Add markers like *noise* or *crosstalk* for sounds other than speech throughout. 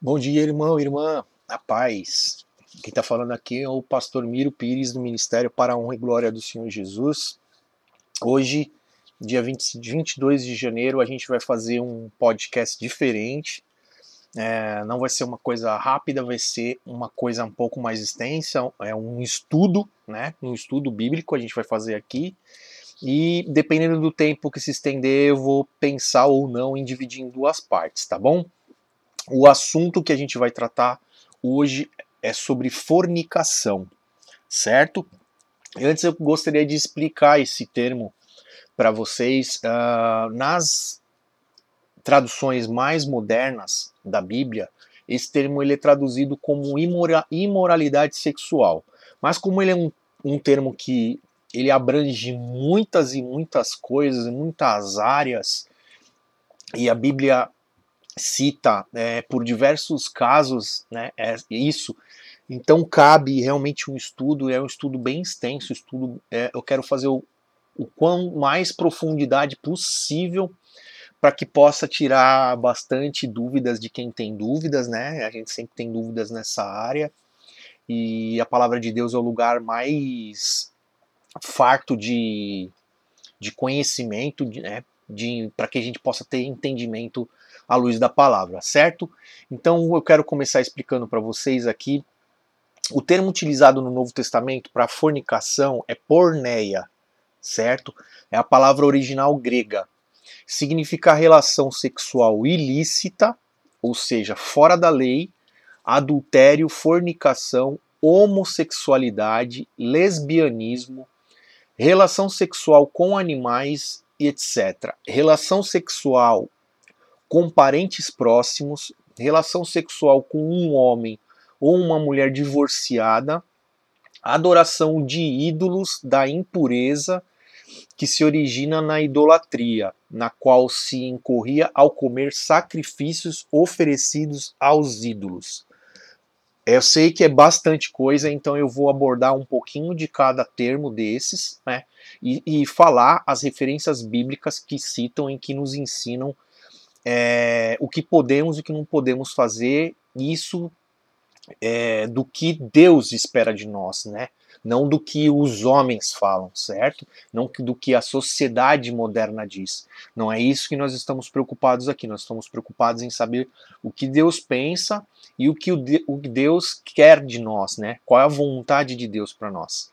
Bom dia, irmão, irmã, a paz. Quem está falando aqui é o pastor Miro Pires, do Ministério para a Honra e Glória do Senhor Jesus. Hoje, dia 20, 22 de janeiro, a gente vai fazer um podcast diferente. É, não vai ser uma coisa rápida, vai ser uma coisa um pouco mais extensa. É um estudo, né? Um estudo bíblico a gente vai fazer aqui. E dependendo do tempo que se estender, eu vou pensar ou não em dividir em duas partes, tá bom? O assunto que a gente vai tratar hoje é sobre fornicação, certo? Antes eu gostaria de explicar esse termo para vocês. Uh, nas traduções mais modernas da Bíblia, esse termo ele é traduzido como imora imoralidade sexual. Mas como ele é um, um termo que ele abrange muitas e muitas coisas, muitas áreas, e a Bíblia cita é, por diversos casos né, é isso. Então cabe realmente um estudo, é um estudo bem extenso, estudo, é, eu quero fazer o, o quão mais profundidade possível para que possa tirar bastante dúvidas de quem tem dúvidas, né? A gente sempre tem dúvidas nessa área e a palavra de Deus é o lugar mais farto de, de conhecimento, né? De, para que a gente possa ter entendimento à luz da palavra, certo? Então eu quero começar explicando para vocês aqui. O termo utilizado no Novo Testamento para fornicação é porneia, certo? É a palavra original grega. Significa relação sexual ilícita, ou seja, fora da lei, adultério, fornicação, homossexualidade, lesbianismo, relação sexual com animais etc. Relação sexual com parentes próximos, relação sexual com um homem ou uma mulher divorciada, adoração de ídolos da impureza que se origina na idolatria, na qual se incorria ao comer sacrifícios oferecidos aos ídolos. Eu sei que é bastante coisa, então eu vou abordar um pouquinho de cada termo desses, né? E, e falar as referências bíblicas que citam e que nos ensinam é, o que podemos e o que não podemos fazer, isso é, do que Deus espera de nós, né? Não do que os homens falam, certo? Não do que a sociedade moderna diz. Não é isso que nós estamos preocupados aqui. Nós estamos preocupados em saber o que Deus pensa e o que o Deus quer de nós, né? Qual é a vontade de Deus para nós.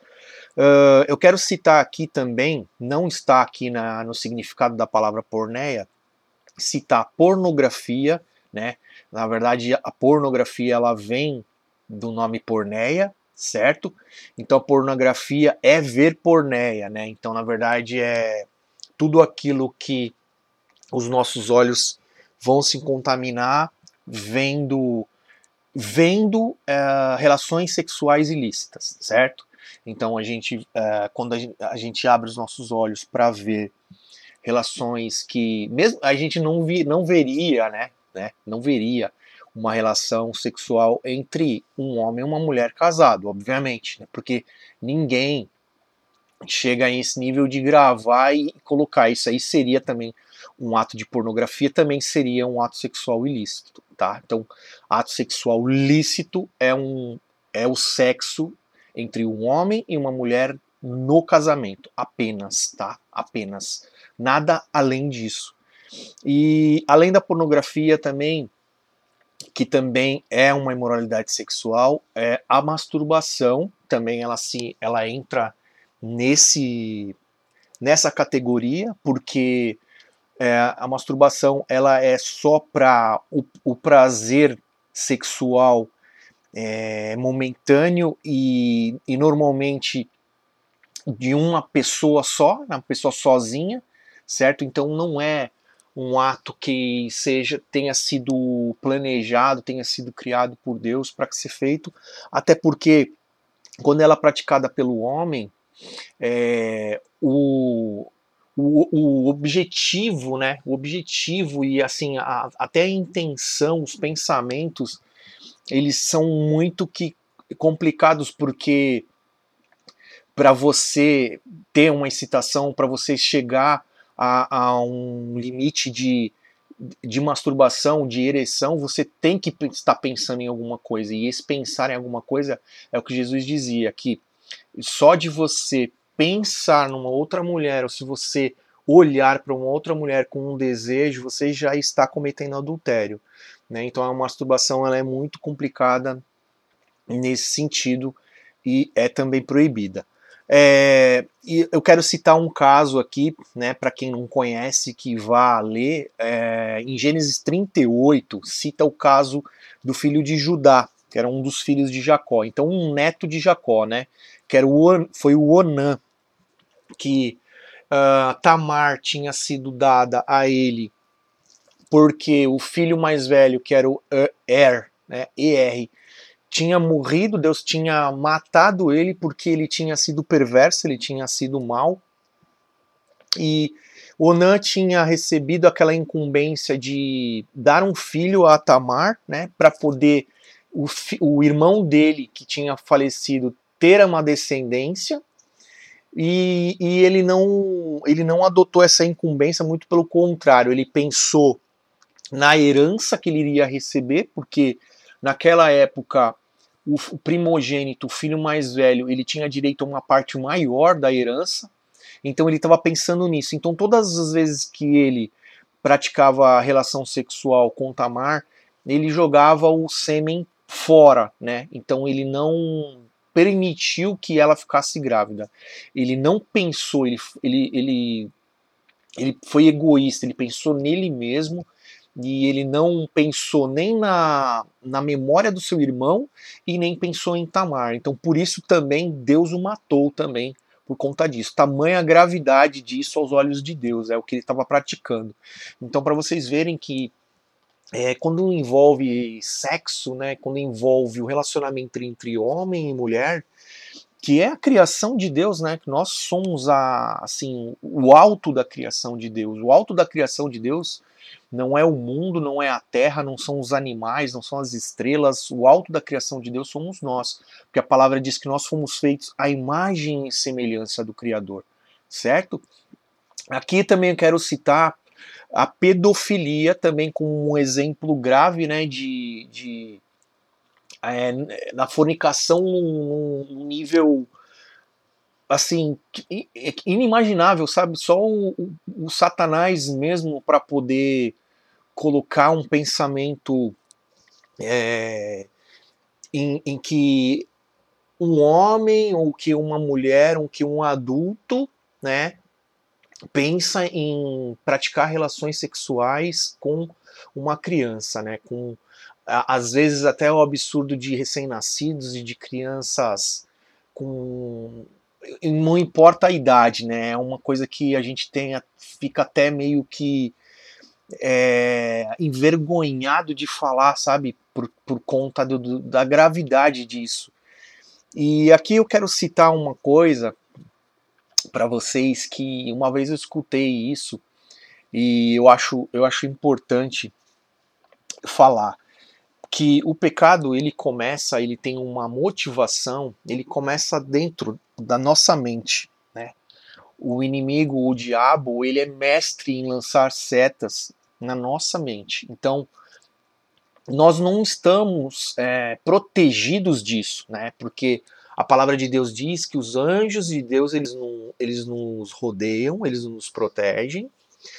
Uh, eu quero citar aqui também, não está aqui na, no significado da palavra porneia, citar pornografia, né? Na verdade, a pornografia ela vem do nome porneia, certo? Então, pornografia é ver porneia, né? Então, na verdade, é tudo aquilo que os nossos olhos vão se contaminar vendo vendo uh, relações sexuais ilícitas, certo? Então a gente, uh, quando a gente, a gente abre os nossos olhos para ver relações que mesmo a gente não, vi, não veria, né, né, não veria uma relação sexual entre um homem e uma mulher casado, obviamente, né, porque ninguém chega a esse nível de gravar e colocar isso aí seria também um ato de pornografia, também seria um ato sexual ilícito, tá? Então, ato sexual lícito é um é o sexo entre um homem e uma mulher no casamento, apenas, tá? Apenas nada além disso. E além da pornografia também, que também é uma imoralidade sexual, é a masturbação também ela se ela entra nesse nessa categoria porque é, a masturbação ela é só para o, o, prazer sexual é, momentâneo e, e normalmente de uma pessoa só, uma pessoa sozinha, certo? Então não é um ato que seja tenha sido planejado, tenha sido criado por Deus para ser feito, até porque quando ela é praticada pelo homem, é, o, o, o, objetivo, né? O objetivo e assim a, até a intenção, os pensamentos, eles são muito que complicados porque para você ter uma excitação, para você chegar a, a um limite de de masturbação, de ereção, você tem que estar pensando em alguma coisa. E esse pensar em alguma coisa é o que Jesus dizia, que só de você pensar numa outra mulher, ou se você olhar para uma outra mulher com um desejo, você já está cometendo adultério. Né? Então a masturbação ela é muito complicada nesse sentido e é também proibida. É, e eu quero citar um caso aqui, né, para quem não conhece, que vá ler, é, em Gênesis 38, cita o caso do filho de Judá, que era um dos filhos de Jacó, então um neto de Jacó, né, que era o, foi o Onã, que uh, Tamar tinha sido dada a ele porque o filho mais velho, que era o Er, né, ER, tinha morrido, Deus tinha matado ele porque ele tinha sido perverso, ele tinha sido mal. E Onã tinha recebido aquela incumbência de dar um filho a Tamar, né, para poder o, o irmão dele, que tinha falecido, ter uma descendência. E, e, ele não ele não adotou essa incumbência, muito pelo contrário, ele pensou na herança que ele iria receber, porque naquela época o, primogênito, o filho mais velho, ele tinha direito a uma parte maior da herança, então ele estava pensando nisso. Então todas as vezes que ele praticava relação sexual com Tamar, ele jogava o sêmen fora, né? Então ele não permitiu que ela ficasse grávida. Ele não pensou, ele, ele, ele, ele foi egoísta, ele pensou nele mesmo e ele não pensou nem na, na memória do seu irmão e nem pensou em Tamar. Então, por isso também Deus o matou também por conta disso. Tamanha gravidade disso aos olhos de Deus, é o que ele estava praticando. Então, para vocês verem que é, quando envolve sexo, né, quando envolve o relacionamento entre homem e mulher, que é a criação de Deus, né? Que nós somos a, assim, o alto da criação de Deus. O alto da criação de Deus não é o mundo, não é a terra, não são os animais, não são as estrelas. O alto da criação de Deus somos nós, porque a palavra diz que nós fomos feitos à imagem e semelhança do Criador, certo? Aqui também eu quero citar a pedofilia também como um exemplo grave, né, de, de é, na fornicação num, nível assim inimaginável, sabe? Só o, o, o Satanás mesmo para poder colocar um pensamento é, em, em, que um homem ou que uma mulher ou que um adulto, né, pensa em praticar relações sexuais com uma criança, né, com às vezes até o absurdo de recém-nascidos e de crianças com não importa a idade, né? É uma coisa que a gente tem, fica até meio que é, envergonhado de falar, sabe? Por, por conta do, do, da gravidade disso. E aqui eu quero citar uma coisa para vocês que uma vez eu escutei isso e eu acho, eu acho importante falar que o pecado ele começa, ele tem uma motivação, ele começa dentro da nossa mente? O inimigo, o diabo, ele é mestre em lançar setas na nossa mente. Então, nós não estamos é, protegidos disso, né? Porque a palavra de Deus diz que os anjos de Deus eles, não, eles nos rodeiam, eles nos protegem,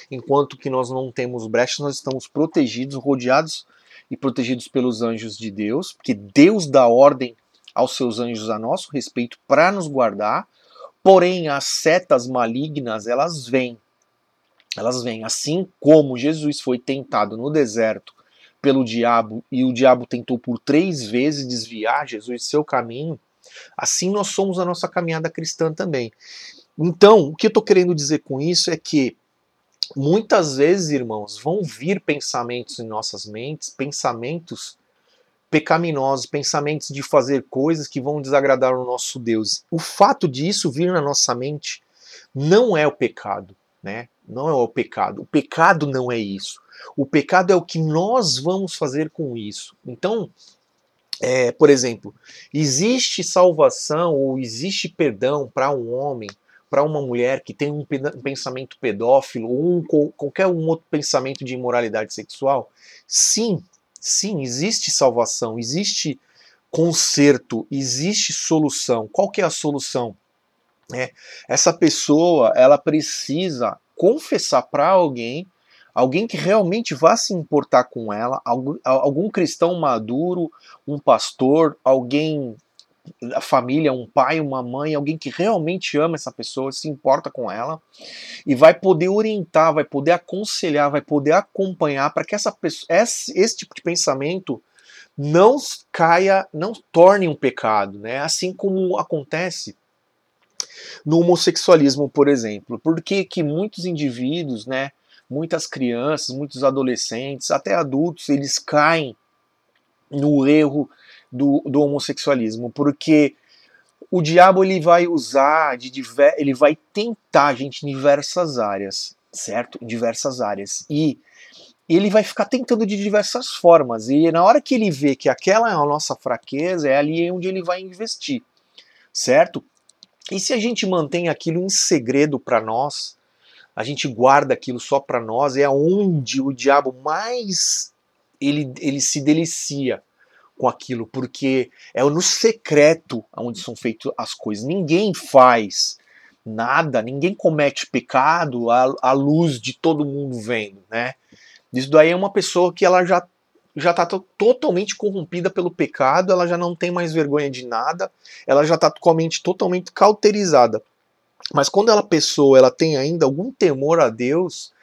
enquanto que nós não temos brechas, nós estamos protegidos, rodeados e protegidos pelos anjos de Deus, porque Deus dá ordem aos seus anjos a nosso respeito para nos guardar. Porém, as setas malignas, elas vêm. Elas vêm. Assim como Jesus foi tentado no deserto pelo diabo e o diabo tentou por três vezes desviar Jesus de seu caminho, assim nós somos a nossa caminhada cristã também. Então, o que eu estou querendo dizer com isso é que muitas vezes, irmãos, vão vir pensamentos em nossas mentes, pensamentos pecaminosos, pensamentos de fazer coisas que vão desagradar o nosso Deus. O fato disso vir na nossa mente não é o pecado, né? Não é o pecado. O pecado não é isso. O pecado é o que nós vamos fazer com isso. Então, é, por exemplo, existe salvação ou existe perdão para um homem para uma mulher que tem um pensamento pedófilo ou um, qualquer um outro pensamento de imoralidade sexual? Sim, sim, existe salvação, existe conserto, existe solução. Qual que é a solução? É, essa pessoa ela precisa confessar para alguém, alguém que realmente vá se importar com ela, algum, algum cristão maduro, um pastor, alguém a família, um pai, uma mãe, alguém que realmente ama essa pessoa, se importa com ela e vai poder orientar, vai poder aconselhar, vai poder acompanhar para que essa pessoa, esse, esse, tipo de pensamento não caia, não torne um pecado, né? Assim como acontece no homossexualismo, por exemplo. Porque que muitos indivíduos, né, muitas crianças, muitos adolescentes, até adultos, eles caem no erro do, do homossexualismo, porque o diabo ele vai usar de diver, ele vai tentar a gente em diversas áreas, certo? Em diversas áreas. E ele vai ficar tentando de diversas formas. E na hora que ele vê que aquela é a nossa fraqueza, é ali onde ele vai investir, certo? E se a gente mantém aquilo em segredo para nós, a gente guarda aquilo só para nós, é onde o diabo mais ele, ele se delicia com aquilo, porque é no secreto onde são feitas as coisas. Ninguém faz nada, ninguém comete pecado à, luz de todo mundo vendo, né? Isso daí é uma pessoa que ela já já está totalmente corrompida pelo pecado, ela já não tem mais vergonha de nada, ela já está com a mente totalmente cauterizada. Mas quando ela pessoa ela tem ainda algum temor a Deus,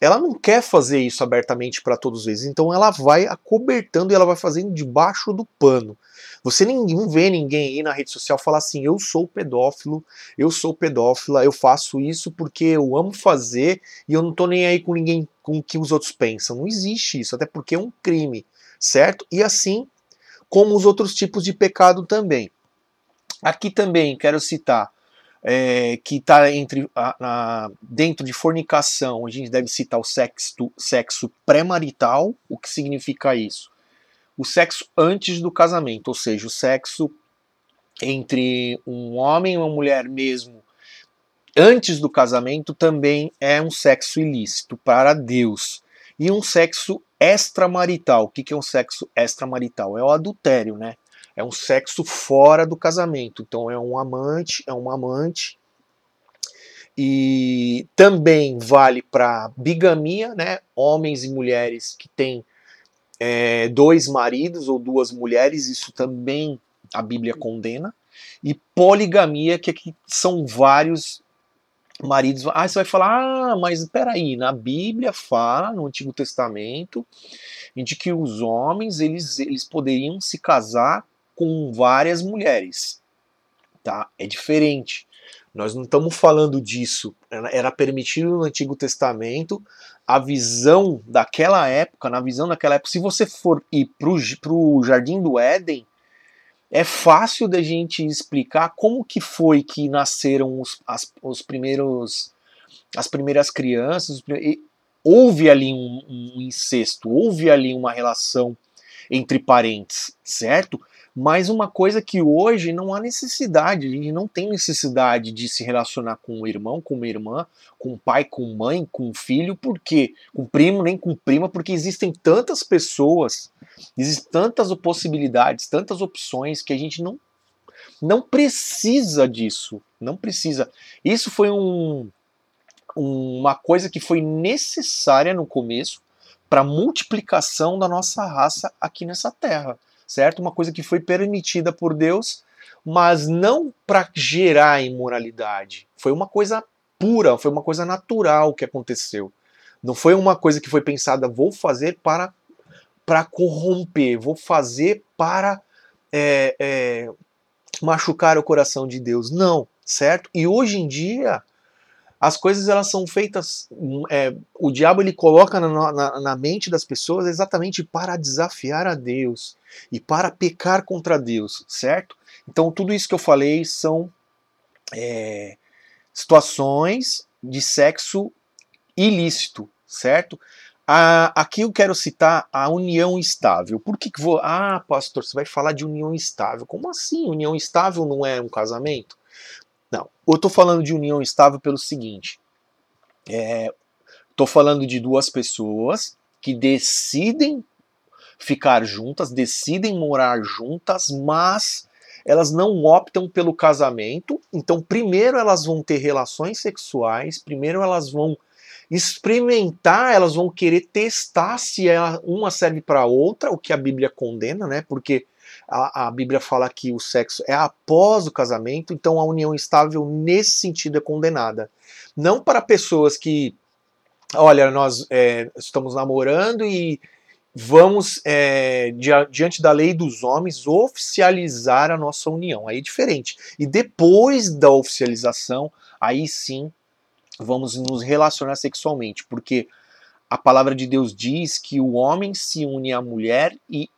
ela não quer fazer isso abertamente para todos eles, então ela vai acobertando e ela vai fazendo debaixo do pano. Você não vê ninguém aí na rede social falar assim: eu sou pedófilo, eu sou pedófila, eu faço isso porque eu amo fazer e eu não tô nem aí com ninguém com o que os outros pensam. Não existe isso, até porque é um crime, certo? E assim como os outros tipos de pecado também. Aqui também quero citar é, que está dentro de fornicação, a gente deve citar o sexo, sexo pré-marital. O que significa isso? O sexo antes do casamento, ou seja, o sexo entre um homem e uma mulher mesmo antes do casamento também é um sexo ilícito para Deus. E um sexo extramarital. O que é um sexo extramarital? É o adultério, né? É um sexo fora do casamento. Então é um amante, é um amante. E também vale para bigamia, né? Homens e mulheres que têm é, dois maridos ou duas mulheres, isso também a Bíblia condena. E poligamia, que aqui são vários maridos. Ah, você vai falar, ah, mas peraí, na Bíblia fala, no Antigo Testamento, de que os homens eles, eles poderiam se casar com várias mulheres, tá? É diferente. Nós não estamos falando disso. Era permitido no Antigo Testamento. A visão daquela época, na visão daquela época, se você for ir para o Jardim do Éden, é fácil da gente explicar como que foi que nasceram os, as, os primeiros, as primeiras crianças. Houve ali um, um incesto, houve ali uma relação entre parentes, certo? Mas uma coisa que hoje não há necessidade, a gente não tem necessidade de se relacionar com um irmão, com uma irmã, com um pai, com mãe, com filho, porque com primo, nem com prima, porque existem tantas pessoas, existem tantas possibilidades, tantas opções que a gente não não precisa disso, não precisa. Isso foi um, uma coisa que foi necessária no começo para a multiplicação da nossa raça aqui nessa terra certo? Uma coisa que foi permitida por Deus, mas não para gerar imoralidade. Foi uma coisa pura, foi uma coisa natural que aconteceu. Não foi uma coisa que foi pensada, vou fazer para para corromper, vou fazer para é, é, machucar o coração de Deus. Não, certo? E hoje em dia as coisas elas são feitas, é, o diabo ele coloca na, na, na, mente das pessoas exatamente para desafiar a Deus e para pecar contra Deus, certo? Então tudo isso que eu falei são é, situações de sexo ilícito, certo? aqui eu quero citar a união estável. Por que, que vou. Ah, pastor, você vai falar de união estável. Como assim? União estável não é um casamento? Não, eu estou falando de união estável pelo seguinte: estou é, falando de duas pessoas que decidem ficar juntas, decidem morar juntas, mas elas não optam pelo casamento. Então, primeiro elas vão ter relações sexuais, primeiro elas vão experimentar, elas vão querer testar se uma serve para outra, o que a Bíblia condena, né? Porque a, a, Bíblia fala que o sexo é após o casamento, então a união estável nesse sentido é condenada. Não para pessoas que, olha, nós é, estamos namorando e vamos, é, diante da lei dos homens, oficializar a nossa união. Aí é diferente. E depois da oficialização, aí sim vamos nos relacionar sexualmente, porque a palavra de Deus diz que o homem se une à mulher e,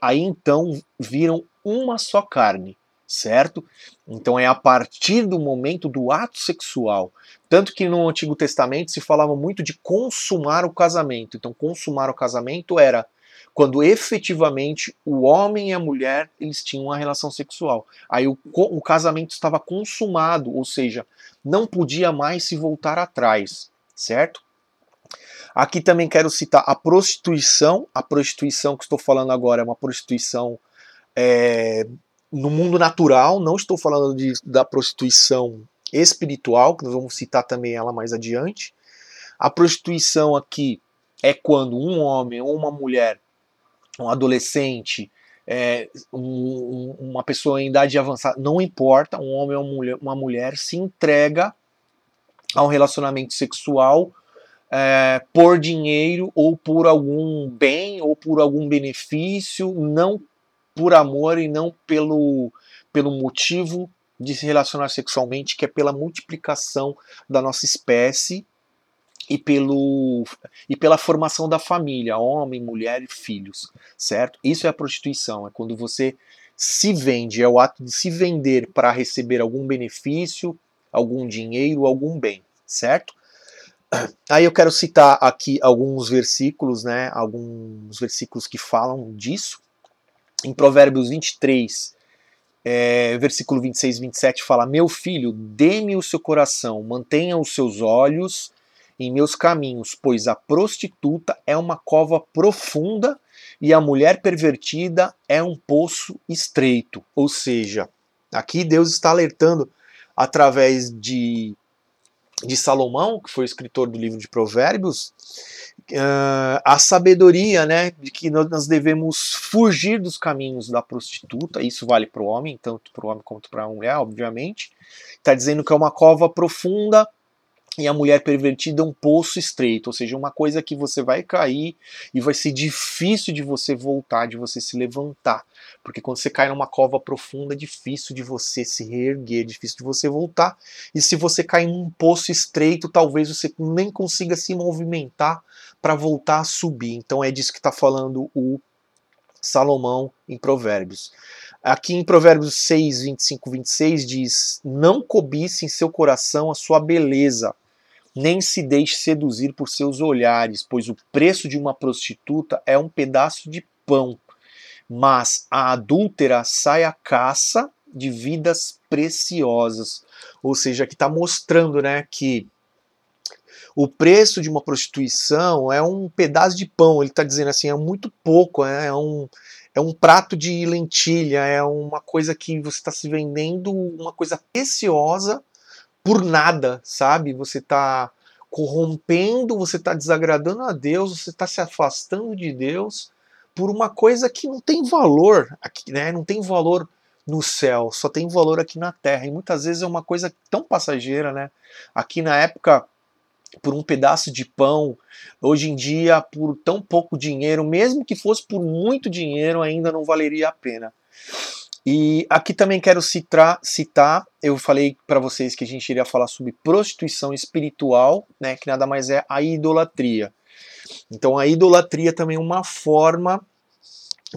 aí então viram uma só carne, certo? Então é a partir do momento do ato sexual. Tanto que no Antigo Testamento se falava muito de consumar o casamento. Então consumar o casamento era quando efetivamente o homem e a mulher eles tinham uma relação sexual. Aí o, o casamento estava consumado, ou seja, não podia mais se voltar atrás, certo? Aqui também quero citar a prostituição. A prostituição que estou falando agora é uma prostituição é, no mundo natural, não estou falando de, da prostituição espiritual, que nós vamos citar também ela mais adiante. A prostituição aqui é quando um homem ou uma mulher, um adolescente, é, um, uma pessoa em idade avançada, não importa, um homem ou uma mulher, uma mulher se entrega a um relacionamento sexual é, por dinheiro ou por algum bem ou por algum benefício, não por amor e não pelo, pelo motivo de se relacionar sexualmente, que é pela multiplicação da nossa espécie e, pelo, e pela formação da família, homem, mulher e filhos, certo? Isso é a prostituição, é quando você se vende, é o ato de se vender para receber algum benefício, algum dinheiro, algum bem, certo? Aí eu quero citar aqui alguns versículos, né? Alguns versículos que falam disso. Em Provérbios 23, é, versículo 26 e 27 fala: Meu filho, dê-me o seu coração, mantenha os seus olhos em meus caminhos, pois a prostituta é uma cova profunda e a mulher pervertida é um poço estreito. Ou seja, aqui Deus está alertando através de, de Salomão, que foi o escritor do livro de Provérbios, uh, a sabedoria, né, de que nós devemos fugir dos caminhos da prostituta. Isso vale para o homem, tanto para o homem quanto para a mulher, obviamente. Está dizendo que é uma cova profunda e a mulher pervertida é um poço estreito, ou seja, uma coisa que você vai cair e vai ser difícil de você voltar, de você se levantar. Porque quando você cai numa cova profunda, é difícil de você se reerguer, é difícil de você voltar. E se você cair num poço estreito, talvez você nem consiga se movimentar para voltar a subir. Então é disso que está falando o Salomão em Provérbios. Aqui em Provérbios 6, 25, 26 diz: Não cobice em seu coração a sua beleza, nem se deixe seduzir por seus olhares, pois o preço de uma prostituta é um pedaço de pão. Mas a adúltera sai à caça de vidas preciosas. Ou seja, que está mostrando né, que o preço de uma prostituição é um pedaço de pão. Ele está dizendo assim, é muito pouco, né, é um, é um prato de lentilha, é uma coisa que você está se vendendo, uma coisa preciosa por nada, sabe? Você está corrompendo, você está desagradando a Deus, você está se afastando de Deus por uma coisa que não tem valor aqui, né? Não tem valor no céu, só tem valor aqui na terra. E muitas vezes é uma coisa tão passageira, né? Aqui na época, por um pedaço de pão, hoje em dia, por tão pouco dinheiro, mesmo que fosse por muito dinheiro, ainda não valeria a pena. E aqui também quero citar, citar eu falei para vocês que a gente iria falar sobre prostituição espiritual, né, que nada mais é a idolatria. Então a idolatria também é uma forma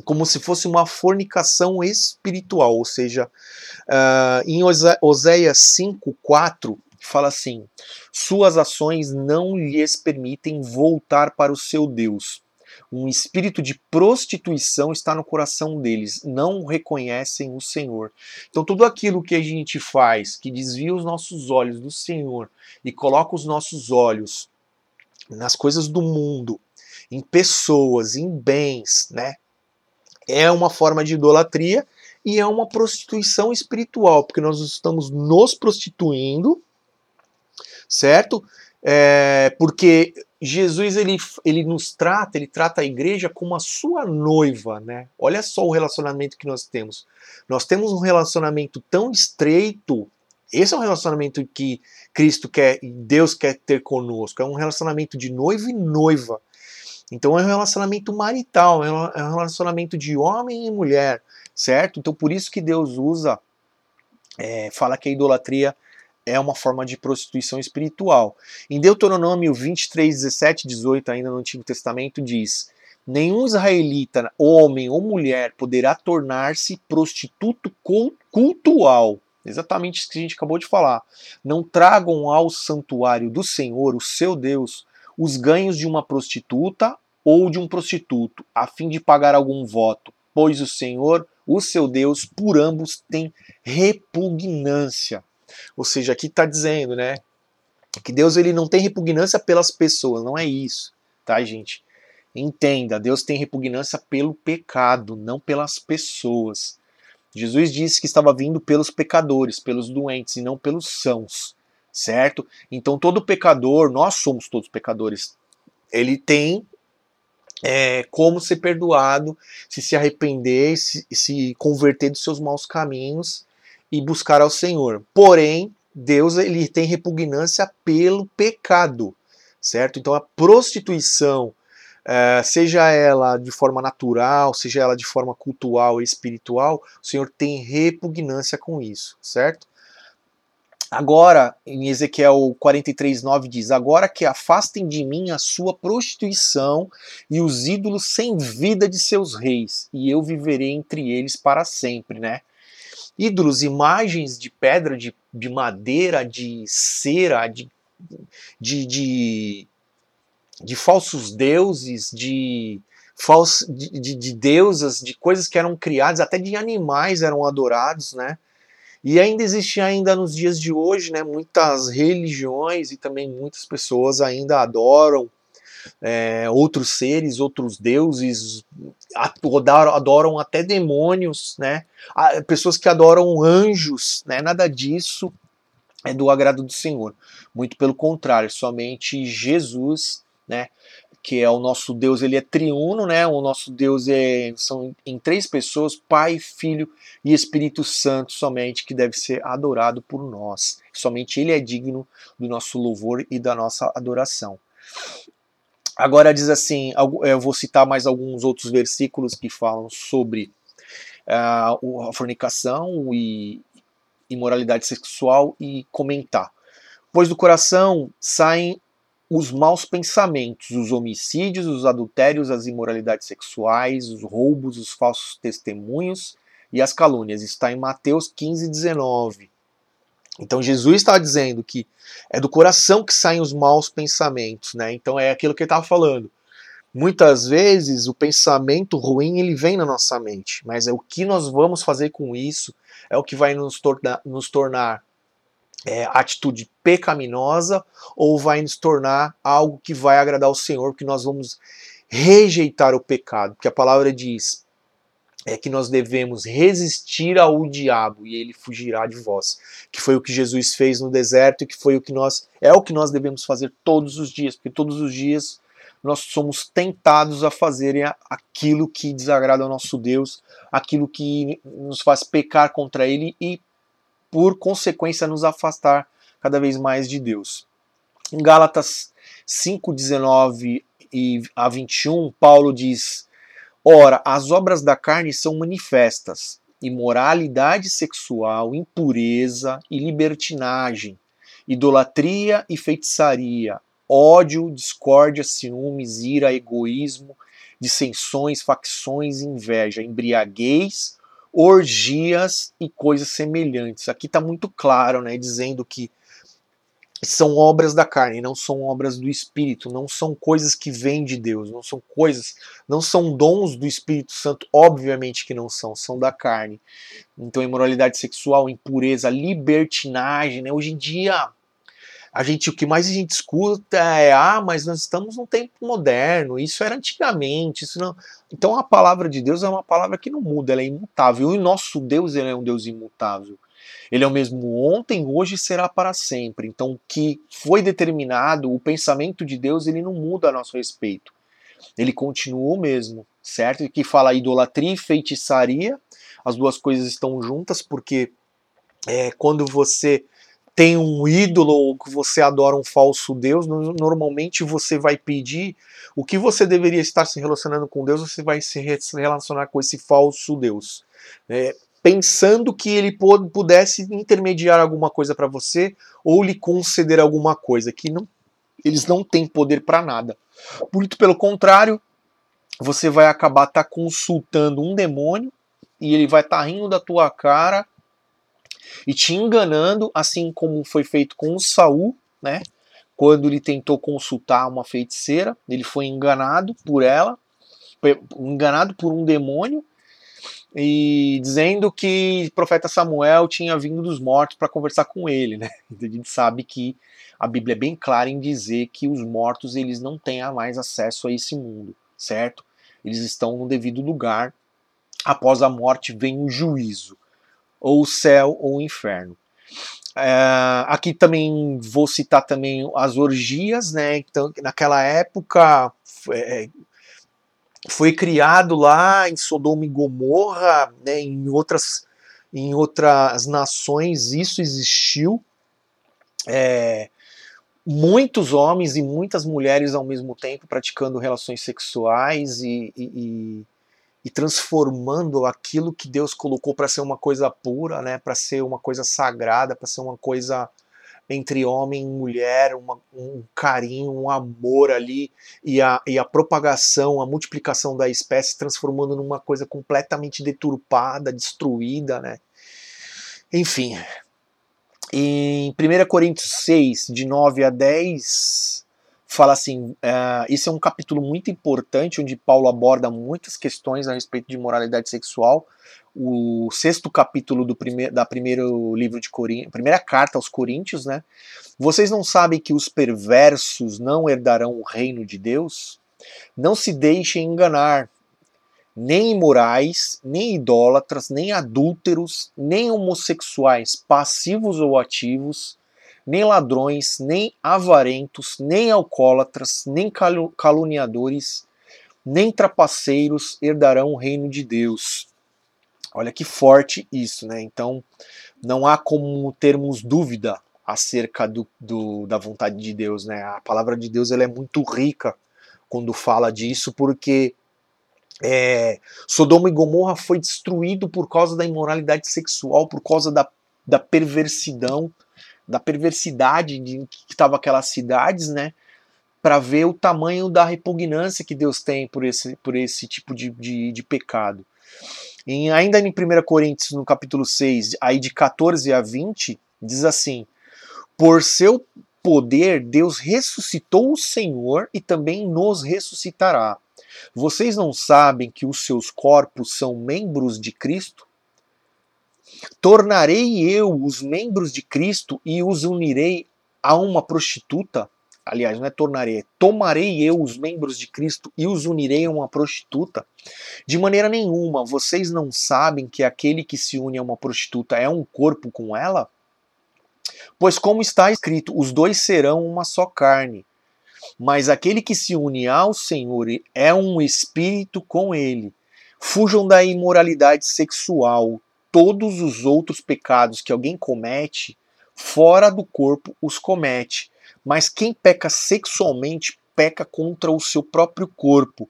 como se fosse uma fornicação espiritual, ou seja, uh, em Oséias 5:4 fala assim: suas ações não lhes permitem voltar para o seu Deus, Um espírito de prostituição está no coração deles, não reconhecem o Senhor. Então, tudo aquilo que a gente faz, que desvia os nossos olhos do Senhor e coloca os nossos olhos nas coisas do mundo, em pessoas, em bens, né? É uma forma de idolatria e é uma prostituição espiritual, porque nós estamos nos prostituindo, certo? É, porque Jesus ele, ele nos trata, ele trata a igreja como a sua noiva, né? Olha só o relacionamento que nós temos. Nós temos um relacionamento tão estreito. Esse é um relacionamento que Cristo quer, Deus quer ter conosco. É um relacionamento de noivo e noiva. Então é um relacionamento marital, é um é relacionamento de homem e mulher, certo? Então por isso que Deus usa, é, fala que a idolatria é uma forma de prostituição espiritual. Em Deuteronômio 23, 17 18, ainda no Antigo Testamento, diz: Nenhum israelita, homem ou mulher, poderá tornar-se prostituto cultual. Exatamente isso que a gente acabou de falar. Não tragam ao santuário do Senhor, o seu Deus, os ganhos de uma prostituta ou de um prostituto, a fim de pagar algum voto, pois o Senhor, o seu Deus, por ambos tem repugnância. Ou seja, aqui está dizendo, né, que Deus ele não tem repugnância pelas pessoas, não é isso, tá, gente? Entenda, Deus tem repugnância pelo pecado, não pelas pessoas. Jesus disse que estava vindo pelos pecadores, pelos doentes e não pelos sãos, certo? Então todo pecador, nós somos todos pecadores, ele tem é, como ser perdoado, se se arrepender, se, se converter dos seus maus caminhos e buscar ao Senhor. Porém, Deus ele tem repugnância pelo pecado, certo? Então a prostituição, é, seja ela de forma natural, seja ela de forma cultural e espiritual, o Senhor tem repugnância com isso, certo? Agora, em Ezequiel 43:9 diz: Agora que afastem de mim a sua prostituição e os ídolos sem vida de seus reis, e eu viverei entre eles para sempre, né? Ídolos, imagens de pedra, de, de madeira, de cera, de, de, de, de falsos deuses, de, fals, de, de, de deusas, de coisas que eram criadas, até de animais eram adorados, né? E ainda existe ainda nos dias de hoje, né, muitas religiões e também muitas pessoas ainda adoram é, outros seres, outros deuses, adoram, até demônios, né? Pessoas que adoram anjos, né? Nada disso é do agrado do Senhor. Muito pelo contrário, somente Jesus, né? Que é o nosso Deus, ele é triuno, né? O nosso Deus é são em três pessoas, Pai, Filho e Espírito Santo, somente que deve ser adorado por nós. Somente ele é digno do nosso louvor e da nossa adoração. Agora diz assim, eu vou citar mais alguns outros versículos que falam sobre uh, a fornicação e imoralidade sexual e comentar. Pois do coração saem os maus pensamentos, os homicídios, os adultérios, as imoralidades sexuais, os roubos, os falsos testemunhos e as calúnias. Está em Mateus 15, 19. Então Jesus está dizendo que é do coração que saem os maus pensamentos, né? Então é aquilo que ele estava falando. Muitas vezes o pensamento ruim ele vem na nossa mente, mas é o que nós vamos fazer com isso é o que vai nos tornar, nos tornar é, atitude pecaminosa ou vai nos tornar algo que vai agradar o Senhor, porque nós vamos rejeitar o pecado, porque a palavra diz: é que nós devemos resistir ao diabo e ele fugirá de vós. Que foi o que Jesus fez no deserto e que foi o que nós é o que nós devemos fazer todos os dias, porque todos os dias nós somos tentados a fazer aquilo que desagrada ao nosso Deus, aquilo que nos faz pecar contra ele e por consequência nos afastar cada vez mais de Deus. Em Gálatas 5:19 e a 21, Paulo diz: Ora, as obras da carne são manifestas: imoralidade sexual, impureza e libertinagem, idolatria e feitiçaria, ódio, discórdia, ciúmes, ira, egoísmo, dissensões, facções, inveja, embriaguez, orgias e coisas semelhantes. Aqui está muito claro, né, dizendo que são obras da carne, não são obras do Espírito, não são coisas que vêm de Deus, não são coisas, não são dons do Espírito Santo, obviamente que não são, são da carne. Então, imoralidade sexual, impureza, libertinagem, né? Hoje em dia, a gente, o que mais a gente escuta é, ah, mas nós estamos num tempo moderno, isso era antigamente, isso não. Então, a palavra de Deus é uma palavra que não muda, ela é imutável. E o nosso Deus, ele é um Deus imutável. Ele é o mesmo ontem, hoje e será para sempre. Então, o que foi determinado, o pensamento de Deus, ele não muda a nosso respeito. Ele continua o mesmo, certo? E que fala idolatria e feitiçaria, as duas coisas estão juntas, porque é, quando você tem um ídolo ou que você adora um falso Deus, normalmente você vai pedir o que você deveria estar se relacionando com Deus, você vai se relacionar com esse falso Deus. É, pensando que ele pudesse intermediar alguma coisa para você ou lhe conceder alguma coisa, que não, eles não têm poder para nada. Muito pelo contrário, você vai acabar tá consultando um demônio e ele vai estar tá rindo da tua cara e te enganando, assim como foi feito com o Saul, né? Quando ele tentou consultar uma feiticeira, ele foi enganado por ela, enganado por um demônio e dizendo que o profeta Samuel tinha vindo dos mortos para conversar com ele, né? *laughs* A gente sabe que a Bíblia é bem clara em dizer que os mortos eles não têm mais acesso a esse mundo, certo? Eles estão no devido lugar. Após a morte vem o juízo, ou o céu ou o inferno. É, aqui também vou citar também as orgias, né? Então, naquela época é, foi criado lá em Sodoma e Gomorra, né, em, outras, em outras nações isso existiu. É, muitos homens e muitas mulheres ao mesmo tempo praticando relações sexuais e, e, e transformando aquilo que Deus colocou para ser uma coisa pura, né, para ser uma coisa sagrada, para ser uma coisa entre homem e mulher, uma, um carinho, um amor ali, e a, e a propagação, a multiplicação da espécie transformando numa coisa completamente deturpada, destruída, né? Enfim. Em 1 Coríntios 6, de 9 a 10, fala assim: uh, é um capítulo muito importante, onde Paulo aborda muitas questões a respeito de moralidade sexual, o sexto capítulo do primeiro, da primeiro livro de Coríntios, primeira carta aos Coríntios, né? Vocês não sabem que os perversos não herdarão o reino de Deus? Não se deixem enganar. Nem imorais, nem idólatras, nem adúlteros, nem homossexuais, passivos ou ativos, nem ladrões, nem avarentos, nem alcoólatras, nem caluniadores, nem trapaceiros herdarão o reino de Deus. Olha que forte isso, né? Então não há como termos dúvida acerca do, do, da vontade de Deus, né? A palavra de Deus ela é muito rica quando fala disso, porque é, Sodoma e Gomorra foi destruído por causa da imoralidade sexual, por causa da, da perversidão, da perversidade de que estava aquelas cidades, né? Para ver o tamanho da repugnância que Deus tem por esse, por esse tipo de, de, de pecado. Em, ainda em 1 Coríntios, no capítulo 6, aí de 14 a 20, diz assim: Por seu poder, Deus ressuscitou o Senhor e também nos ressuscitará. Vocês não sabem que os seus corpos são membros de Cristo? Tornarei eu os membros de Cristo e os unirei a uma prostituta? aliás, não é tornarei, é tomarei eu os membros de Cristo e os unirei a uma prostituta? De maneira nenhuma, vocês não sabem que aquele que se une a uma prostituta é um corpo com ela? Pois, como está escrito, os dois serão uma só carne. Mas aquele que se une ao Senhor é um espírito com ele. Fujam da imoralidade sexual. Todos os outros pecados que alguém comete, fora do corpo, os comete mas quem peca sexualmente peca contra o seu próprio corpo.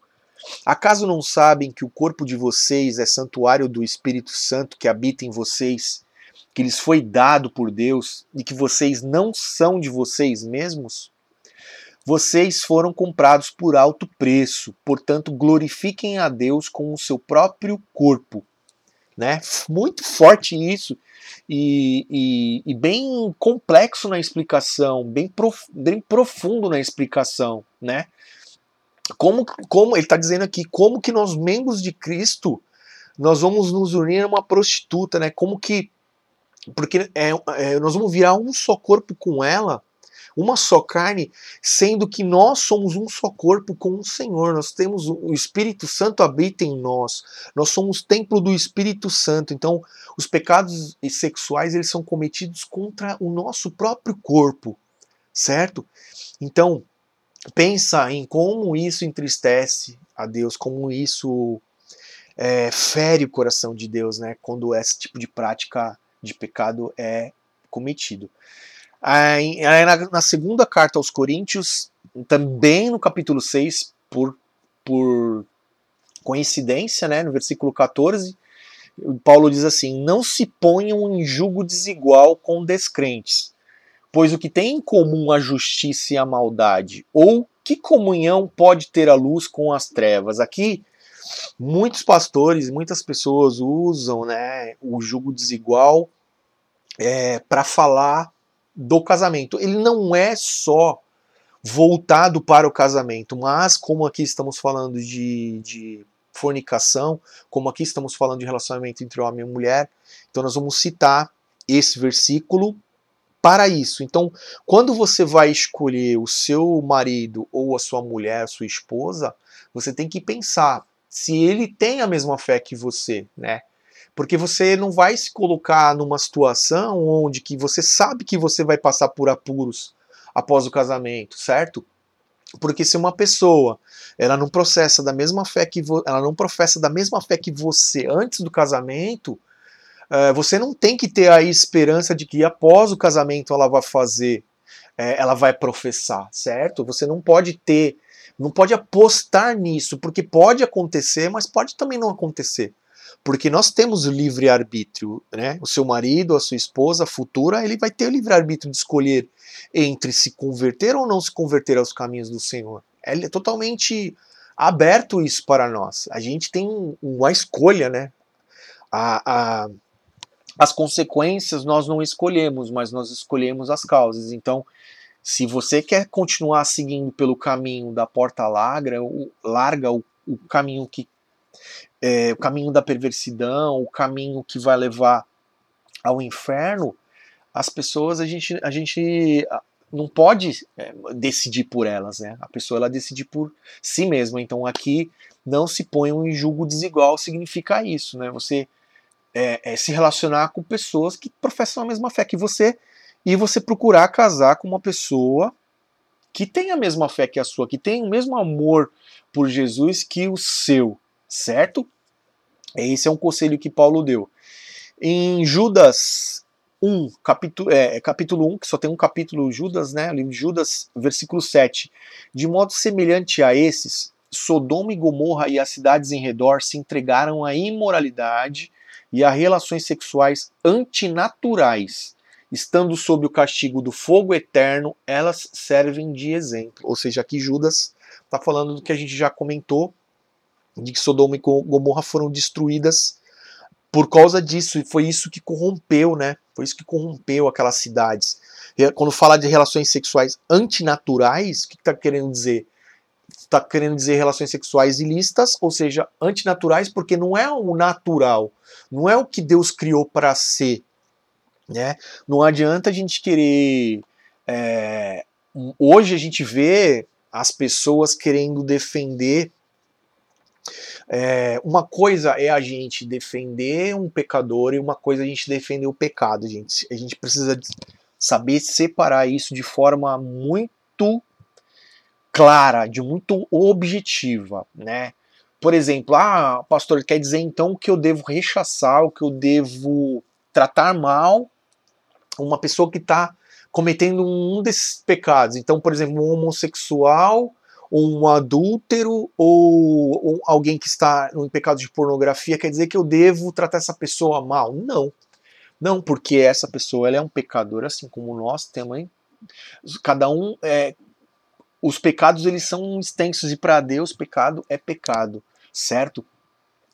Acaso não sabem que o corpo de vocês é santuário do Espírito Santo que habita em vocês, que lhes foi dado por Deus e que vocês não são de vocês mesmos? Vocês foram comprados por alto preço, portanto, glorifiquem a Deus com o seu próprio corpo. Né? Muito forte isso e, e, e bem complexo na explicação, bem, prof, bem profundo na explicação, né? Como, como ele está dizendo aqui, como que nós membros de Cristo nós vamos nos unir a uma prostituta, né? Como que porque é, é, nós vamos virar um só corpo com ela uma só carne, sendo que nós somos um só corpo com o Senhor. Nós temos o Espírito Santo habita em nós. Nós somos templo do Espírito Santo. Então, os pecados sexuais eles são cometidos contra o nosso próprio corpo, certo? Então, pensa em como isso entristece a Deus, como isso é, fere o coração de Deus, né? Quando esse tipo de prática de pecado é cometido. Aí, na, na, segunda carta aos Coríntios, também no capítulo 6, por, por coincidência, né, no versículo 14, Paulo diz assim: Não se ponham em julgo desigual com descrentes, pois o que tem em comum a justiça e a maldade, ou que comunhão pode ter a luz com as trevas? Aqui, muitos pastores, muitas pessoas usam né, o julgo desigual é, para falar do casamento. Ele não é só voltado para o casamento, mas como aqui estamos falando de, de fornicação, como aqui estamos falando de relacionamento entre homem e mulher, então nós vamos citar esse versículo para isso. Então, quando você vai escolher o seu marido ou a sua mulher, a sua esposa, você tem que pensar se ele tem a mesma fé que você, né? Porque você não vai se colocar numa situação onde que você sabe que você vai passar por apuros após o casamento, certo? Porque se uma pessoa ela não processa da mesma fé que ela não professa da mesma fé que você antes do casamento, uh, você não tem que ter a esperança de que após o casamento ela vai fazer, uh, ela vai professar, certo? Você não pode ter, não pode apostar nisso, porque pode acontecer, mas pode também não acontecer. Porque nós temos o livre-arbítrio, né? O seu marido, a sua esposa futura, ele vai ter o livre-arbítrio de escolher entre se converter ou não se converter aos caminhos do Senhor. É totalmente aberto isso para nós. A gente tem uma escolha, né? A, a, as consequências nós não escolhemos, mas nós escolhemos as causas. Então, se você quer continuar seguindo pelo caminho da porta larga, larga o, o caminho que é, o caminho da perversidão, o caminho que vai levar ao inferno, as pessoas a gente, a gente não pode é, decidir por elas, né? A pessoa ela decide por si mesma. Então aqui não se põe um julgo desigual significa isso, né? Você é, é, se relacionar com pessoas que professam a mesma fé que você e você procurar casar com uma pessoa que tem a mesma fé que a sua, que tem o mesmo amor por Jesus que o seu, certo? Esse é um conselho que Paulo deu. Em Judas 1, capítulo, é, capítulo 1, que só tem um capítulo Judas, né? Livro de Judas, versículo 7. De modo semelhante a esses, Sodoma e Gomorra e as cidades em redor se entregaram à imoralidade e a relações sexuais antinaturais. Estando sob o castigo do fogo eterno, elas servem de exemplo. Ou seja, aqui Judas está falando do que a gente já comentou de que Sodoma e Gomorra foram destruídas por causa disso, e foi isso que corrompeu, né? Foi isso que corrompeu aquelas cidades. Quando fala de relações sexuais antinaturais, o que está querendo dizer? Está querendo dizer relações sexuais ilícitas, ou seja, antinaturais, porque não é o natural, não é o que Deus criou para ser. Né? Não adianta a gente querer. É, hoje a gente vê as pessoas querendo defender é, uma coisa é a gente defender um pecador e uma coisa é a gente defender o pecado, gente. A gente precisa saber separar isso de forma muito clara, de muito objetiva, né? Por exemplo, ah, pastor, quer dizer então que eu devo rechaçar, o que eu devo tratar mal uma pessoa que está cometendo um desses pecados. Então, por exemplo, um homossexual um adúltero ou, alguém que está em pecado de pornografia quer dizer que eu devo tratar essa pessoa mal? Não. Não, porque essa pessoa ela é um pecador assim como nós também. Cada um é, os pecados eles são extensos e para Deus pecado é pecado, certo?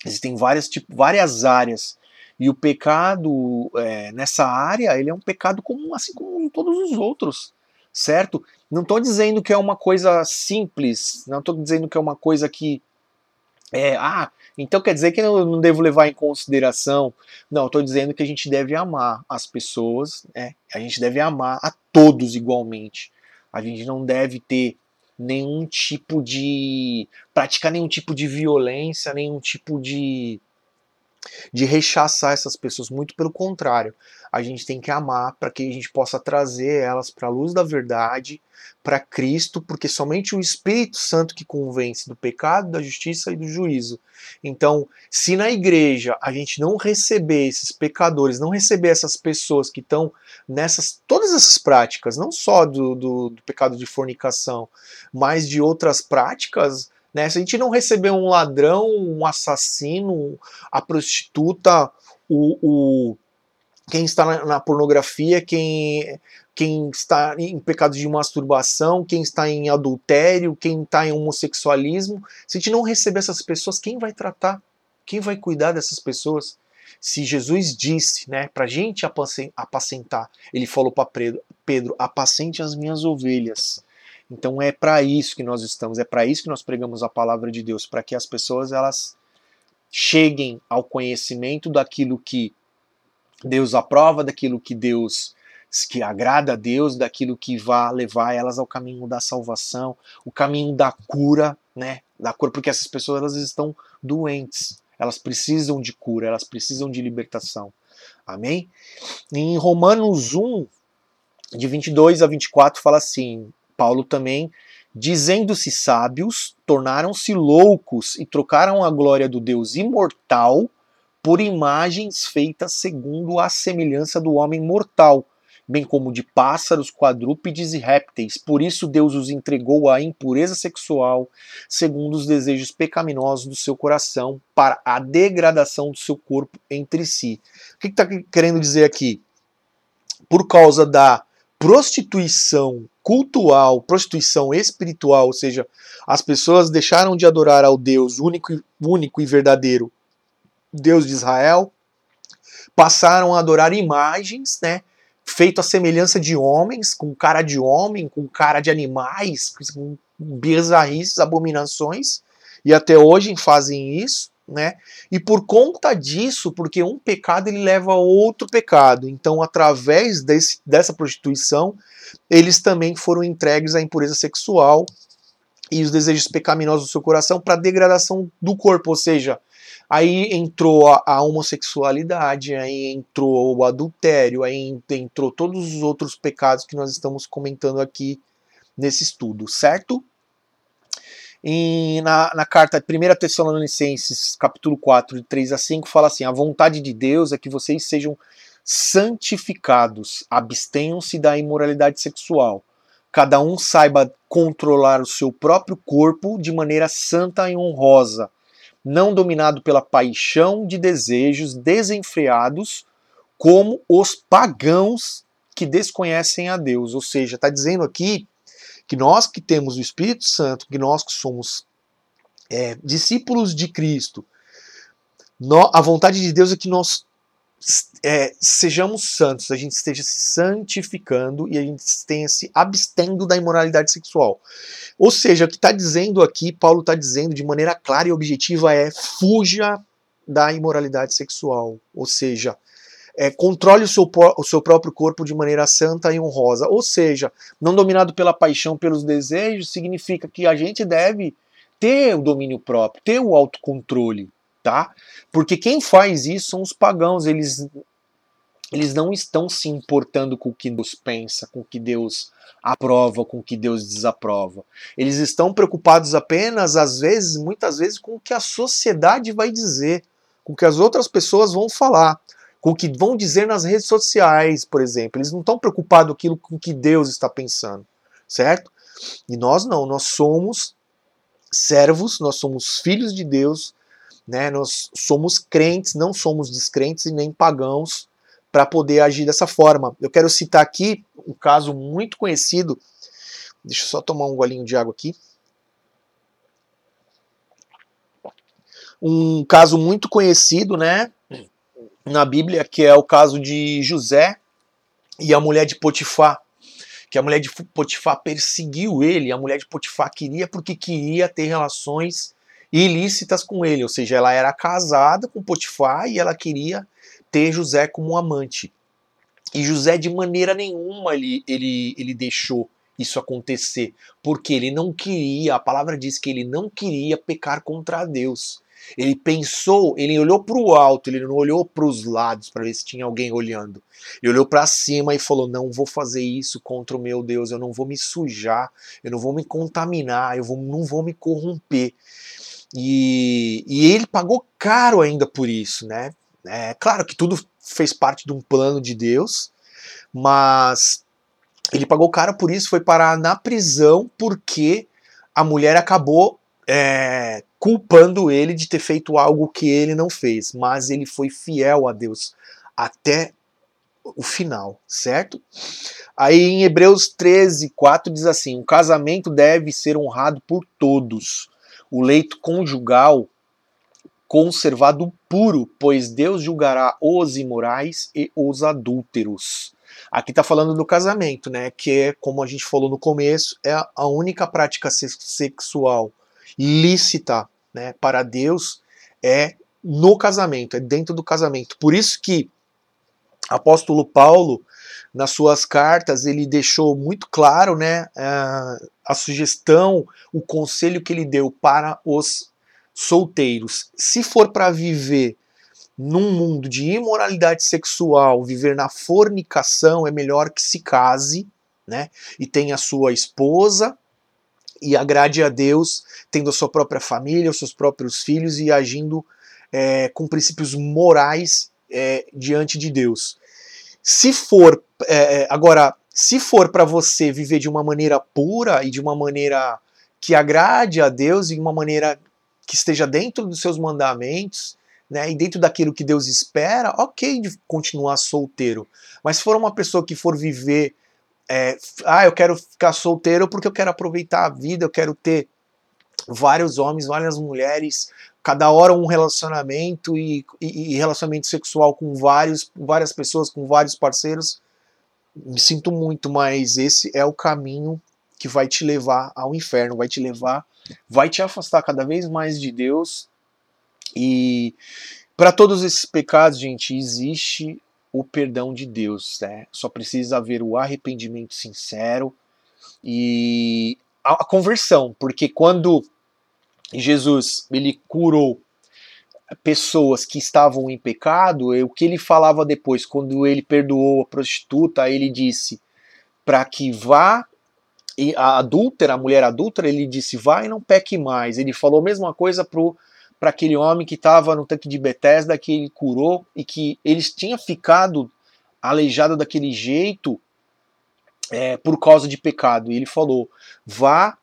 Existem várias tipo, várias áreas E o pecado é, nessa área, ele é um pecado comum, assim como todos os outros, certo? Não estou dizendo que é uma coisa simples, não estou dizendo que é uma coisa que é, ah, então quer dizer que eu não devo levar em consideração. Não, estou dizendo que a gente deve amar as pessoas, né? a gente deve amar a todos igualmente. A gente não deve ter nenhum tipo de. praticar nenhum tipo de violência, nenhum tipo de de rechaçar essas pessoas, muito pelo contrário. A gente tem que amar para que a gente possa trazer elas para a luz da verdade, para Cristo, porque somente o Espírito Santo que convence do pecado, da justiça e do juízo. Então, se na igreja a gente não receber esses pecadores, não receber essas pessoas que estão nessas todas essas práticas, não só do, do, do pecado de fornicação, mas de outras práticas, né? Se a gente não receber um ladrão, um assassino, a prostituta, o, o quem está na, pornografia, quem, quem está em pecados de masturbação, quem está em adultério, quem está em homossexualismo, se a gente não receber essas pessoas, quem vai tratar? Quem vai cuidar dessas pessoas? Se Jesus disse, né, para a gente apacentar, ele falou para Pedro: apacente as minhas ovelhas. Então é para isso que nós estamos, é para isso que nós pregamos a palavra de Deus, para que as pessoas elas cheguem ao conhecimento daquilo que Deus aprova, daquilo que Deus que agrada a Deus, daquilo que vai levar elas ao caminho da salvação, o caminho da cura, né? Da cura, porque essas pessoas elas estão doentes, elas precisam de cura, elas precisam de libertação. Amém? Em Romanos 1, de 22 a 24, fala assim: Paulo também, dizendo-se sábios, tornaram-se loucos e trocaram a glória do Deus imortal por imagens feitas segundo a semelhança do homem mortal, bem como de pássaros, quadrúpedes e répteis. Por isso Deus os entregou à impureza sexual, segundo os desejos pecaminosos do seu coração, para a degradação do seu corpo entre si. O que está que querendo dizer aqui? Por causa da prostituição cultural, prostituição espiritual, ou seja, as pessoas deixaram de adorar ao Deus único, único e verdadeiro, Deus de Israel, passaram a adorar imagens, né, feito à semelhança de homens, com cara de homem, com cara de animais, com bizarrices, abominações, e até hoje fazem isso né? E por conta disso, porque um pecado ele leva a outro pecado, então através desse, dessa prostituição, eles também foram entregues à impureza sexual e os desejos pecaminosos do seu coração para degradação do corpo, ou seja, aí entrou a, homossexualidade, aí entrou o adultério, aí entrou todos os outros pecados que nós estamos comentando aqui nesse estudo, certo? Em, na, na carta 1 Tessalonicenses, capítulo 4, de 3 a 5, fala assim: A vontade de Deus é que vocês sejam santificados, abstenham-se da imoralidade sexual. Cada um saiba controlar o seu próprio corpo de maneira santa e honrosa, não dominado pela paixão de desejos desenfreados, como os pagãos que desconhecem a Deus. Ou seja, está dizendo aqui que nós que temos o Espírito Santo, que nós que somos é, discípulos de Cristo, a vontade de Deus é que nós é, sejamos santos, a gente esteja se santificando e a gente tenha se abstendo da imoralidade sexual. Ou seja, o que está dizendo aqui, Paulo está dizendo de maneira clara e objetiva é fuja da imoralidade sexual. Ou seja, é, controle o seu, o seu próprio corpo de maneira santa e honrosa. Ou seja, não dominado pela paixão, pelos desejos, significa que a gente deve ter o domínio próprio, ter o autocontrole, tá? Porque quem faz isso são os pagãos, eles eles não estão se importando com o que Deus pensa, com o que Deus aprova, com o que Deus desaprova. Eles estão preocupados apenas, às vezes, muitas vezes, com o que a sociedade vai dizer, com o que as outras pessoas vão falar com o que vão dizer nas redes sociais, por exemplo. Eles não estão preocupados aquilo com o que Deus está pensando, certo? E nós não, nós somos servos, nós somos filhos de Deus, né? Nós somos crentes, não somos descrentes e nem pagãos para poder agir dessa forma. Eu quero citar aqui um caso muito conhecido. Deixa eu só tomar um golinho de água aqui. Um caso muito conhecido, né? na Bíblia, que é o caso de José e a mulher de Potifar. Que a mulher de Potifar perseguiu ele, a mulher de Potifar queria porque queria ter relações ilícitas com ele, ou seja, ela era casada com Potifar e ela queria ter José como amante. E José, de maneira nenhuma, ele, ele, ele deixou isso acontecer, porque ele não queria, a palavra diz que ele não queria pecar contra Deus. Ele pensou, ele olhou para o alto, ele não olhou para os lados para ver se tinha alguém olhando. Ele olhou para cima e falou: Não vou fazer isso contra o meu Deus, eu não vou me sujar, eu não vou me contaminar, eu vou, não vou me corromper. E, e ele pagou caro ainda por isso, né? É claro que tudo fez parte de um plano de Deus, mas ele pagou caro por isso, foi parar na prisão porque a mulher acabou é, culpando ele de ter feito algo que ele não fez, mas ele foi fiel a Deus até o final, certo? Aí em Hebreus 13, 4 diz assim: o casamento deve ser honrado por todos, o leito conjugal conservado puro, pois Deus julgará os imorais e os adúlteros. Aqui está falando do casamento, né? Que é, como a gente falou no começo, é a única prática sexual lícita, né? Para Deus é no casamento, é dentro do casamento. Por isso que apóstolo Paulo, nas suas cartas, ele deixou muito claro, né? A, a sugestão, o conselho que ele deu para os solteiros, se for para viver num mundo de imoralidade sexual, viver na fornicação, é melhor que se case, né? E tenha sua esposa e agrade a Deus, tendo a sua própria família, os seus próprios filhos e agindo é, com princípios morais é, diante de Deus. Se for, é, é agora, se for para você viver de uma maneira pura e de uma maneira que agrade a Deus e de uma maneira que esteja dentro dos seus mandamentos, né, e dentro daquilo que Deus espera, ok de continuar solteiro. Mas se for uma pessoa que for viver, é, ah, eu quero ficar solteiro porque eu quero aproveitar a vida, eu quero ter vários homens, várias mulheres, cada hora um relacionamento e, e, e relacionamento sexual com vários, várias pessoas, com vários parceiros, me sinto muito, mas esse é o caminho que vai te levar ao inferno, vai te levar, vai te afastar cada vez mais de Deus. E para todos esses pecados, gente, existe o perdão de Deus, né? Só precisa haver o arrependimento sincero e a, conversão, porque quando Jesus ele curou pessoas que estavam em pecado, o que ele falava depois, quando ele perdoou a prostituta, ele disse para que vá e a adúltera, a mulher adúltera, ele disse: vai e não peque mais. Ele falou a mesma coisa para aquele homem que estava no tanque de Betesda, que ele curou e que eles tinha ficado aleijado daquele jeito é, por causa de pecado. E ele falou: vá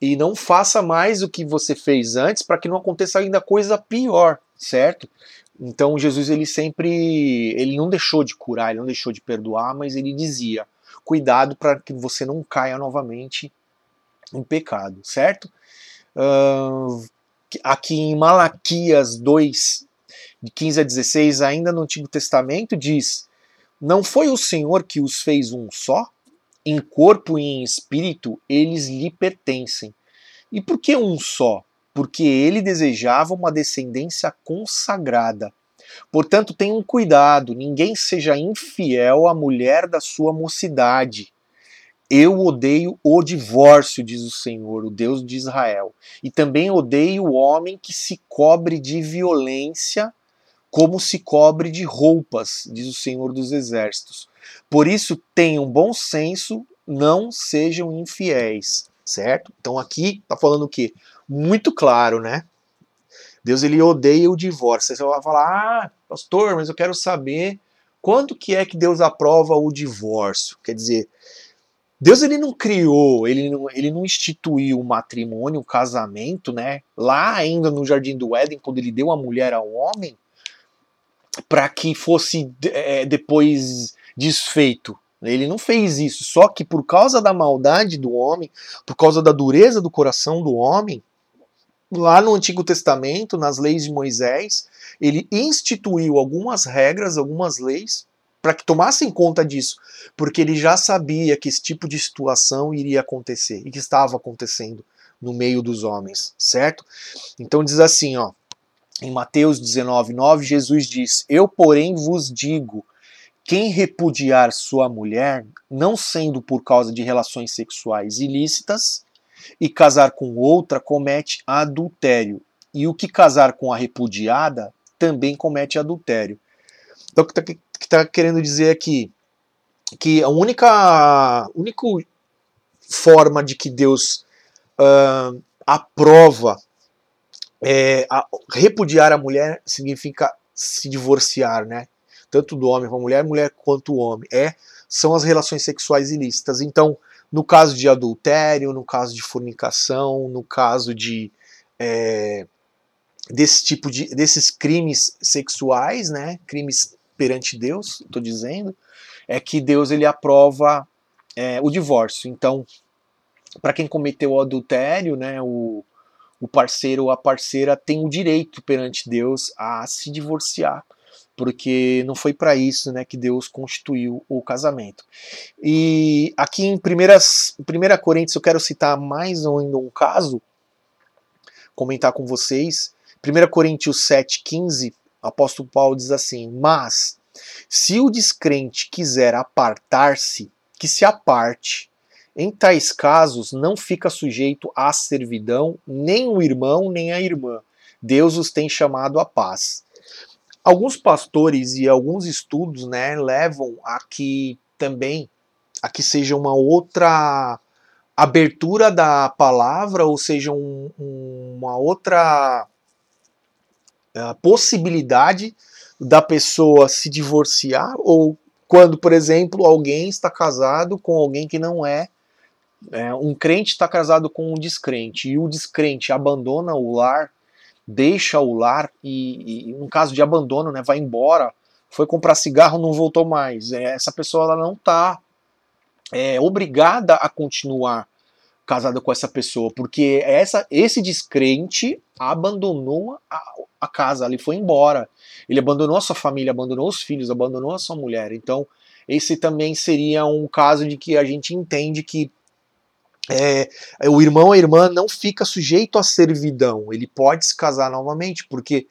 e não faça mais o que você fez antes para que não aconteça ainda coisa pior, certo? Então Jesus ele sempre ele não deixou de curar, ele não deixou de perdoar, mas ele dizia: cuidado para que você não caia novamente em pecado, certo? Uh, aqui em Malaquias 2, de 15 a 16, ainda no Antigo Testamento, diz: Não foi o Senhor que os fez um só? Em corpo e em espírito, eles lhe pertencem. E por que um só? Porque ele desejava uma descendência consagrada. Portanto, tenham cuidado, ninguém seja infiel à mulher da sua mocidade. Eu odeio o divórcio, diz o Senhor, o Deus de Israel. E também odeio o homem que se cobre de violência, como se cobre de roupas, diz o Senhor dos Exércitos. Por isso, tenham bom senso, não sejam infiéis, certo? Então aqui está falando o quê? Muito claro, né? Deus ele odeia o divórcio. Você vai falar, ah, pastor, mas eu quero saber quando que é que Deus aprova o divórcio. Quer dizer, Deus ele não criou, ele não, ele não instituiu o matrimônio, o casamento, né? Lá ainda no Jardim do Éden, quando ele deu a mulher ao homem, para que fosse é, depois desfeito. Ele não fez isso. Só que por causa da maldade do homem, por causa da dureza do coração do homem, lá no Antigo Testamento, nas leis de Moisés, ele instituiu algumas regras, algumas leis, para que tomassem conta disso, porque ele já sabia que esse tipo de situação iria acontecer e que estava acontecendo no meio dos homens, certo? Então diz assim, ó, em Mateus 19, 9, Jesus diz: Eu, porém, vos digo: quem repudiar sua mulher, não sendo por causa de relações sexuais ilícitas, e casar com outra, comete adultério. E o que casar com a repudiada também comete adultério. Então, o que está tá querendo dizer aqui? Que a única, única forma de que Deus uh, aprova é, a, repudiar a mulher significa se divorciar, né? Tanto do homem para a mulher, mulher quanto o homem. É, são as relações sexuais ilícitas. Então, no caso de adultério, no caso de fornicação, no caso de é, desse tipo de desses crimes sexuais, né? Crimes perante Deus, estou dizendo, é que Deus ele aprova é, o divórcio. Então, para quem cometeu o adultério, né, o, o parceiro ou a parceira tem o direito perante Deus a se divorciar, porque não foi para isso né, que Deus constituiu o casamento. E aqui em 1 Coríntios eu quero citar mais ainda um caso, comentar com vocês. 1 Coríntios 7,15, o apóstolo Paulo diz assim: Mas se o descrente quiser apartar-se, que se aparte em tais casos, não fica sujeito à servidão nem o irmão nem a irmã. Deus os tem chamado à paz. Alguns pastores e alguns estudos né, levam a que também a que seja uma outra abertura da palavra, ou seja, um, uma outra uh, possibilidade da pessoa se divorciar, ou quando, por exemplo, alguém está casado com alguém que não é é, um crente está casado com um descrente e o descrente abandona o lar, deixa o lar e, e um caso de abandono, né, vai embora, foi comprar cigarro, não voltou mais. É, essa pessoa ela não está é, obrigada a continuar casada com essa pessoa, porque essa, esse descrente abandonou a, a casa, ele foi embora. Ele abandonou a sua família, abandonou os filhos, abandonou a sua mulher. Então, esse também seria um caso de que a gente entende que é, o irmão a irmã não fica sujeito à servidão, ele pode se casar novamente, porque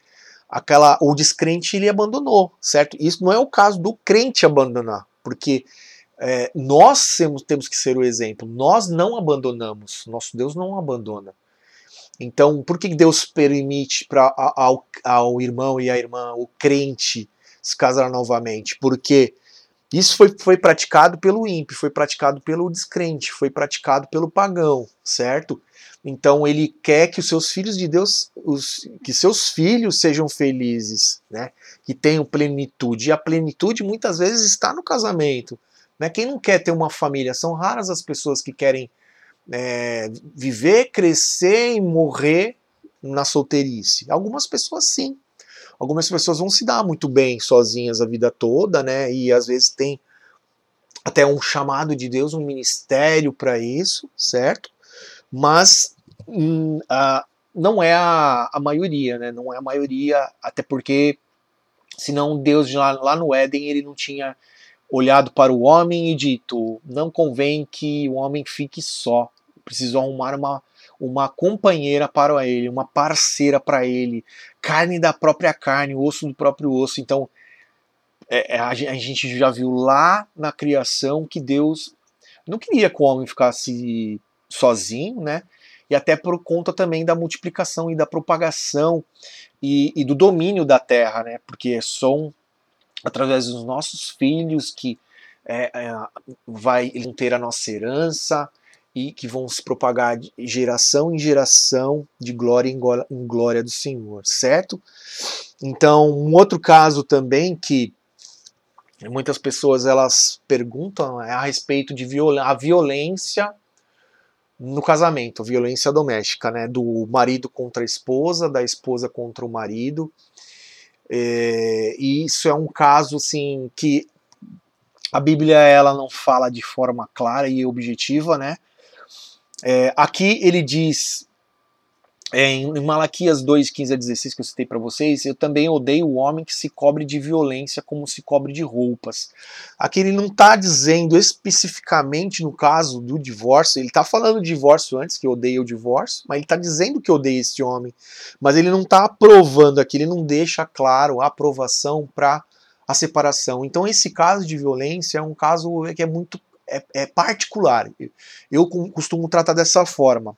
aquela o descrente ele abandonou, certo? Isso não é o caso do crente abandonar, porque é, nós temos, temos que ser o exemplo, nós não abandonamos, nosso Deus não abandona. Então, por que Deus permite para ao, ao irmão e à irmã, o crente, se casar novamente? Porque isso foi, foi praticado pelo ímpio, foi praticado pelo descrente, foi praticado pelo pagão, certo? Então ele quer que os seus filhos de Deus, os, que seus filhos sejam felizes, né? Que tenham plenitude. E a plenitude muitas vezes está no casamento. Né? Quem não quer ter uma família? São raras as pessoas que querem é, viver, crescer e morrer na solteirice. Algumas pessoas sim, algumas pessoas vão se dar muito bem sozinhas a vida toda, né? E às vezes tem até um chamado de Deus, um ministério para isso, certo? Mas hum, a, não é a, a maioria, né? Não é a maioria, até porque senão Deus lá, lá no Éden ele não tinha olhado para o homem e dito: não convém que o homem fique só, preciso arrumar uma uma companheira para ele, uma parceira para ele, carne da própria carne, osso do próprio osso. Então, é, é a, gente já viu lá na criação que Deus não queria que o homem ficasse sozinho, né? E até por conta também da multiplicação e da propagação e, e do domínio da terra, né? Porque são através dos nossos filhos que é, é, vai ter a nossa herança, e que vão se propagar de geração em geração, de glória em glória do Senhor, certo? Então, um outro caso também que muitas pessoas elas perguntam é a respeito de viol a violência no casamento, violência doméstica, né, do marido contra a esposa, da esposa contra o marido. É, e isso é um caso assim que a Bíblia ela não fala de forma clara e objetiva, né? É, aqui ele diz é, em Malaquias 2, 15 a 16, que eu citei para vocês, eu também odeio o homem que se cobre de violência como se cobre de roupas. Aqui ele não está dizendo especificamente no caso do divórcio, ele está falando de divórcio antes, que odeia o divórcio, mas ele está dizendo que odeia esse homem. Mas ele não está aprovando aqui, ele não deixa claro a aprovação para a separação. Então esse caso de violência é um caso que é muito é, é particular. Eu costumo tratar dessa forma.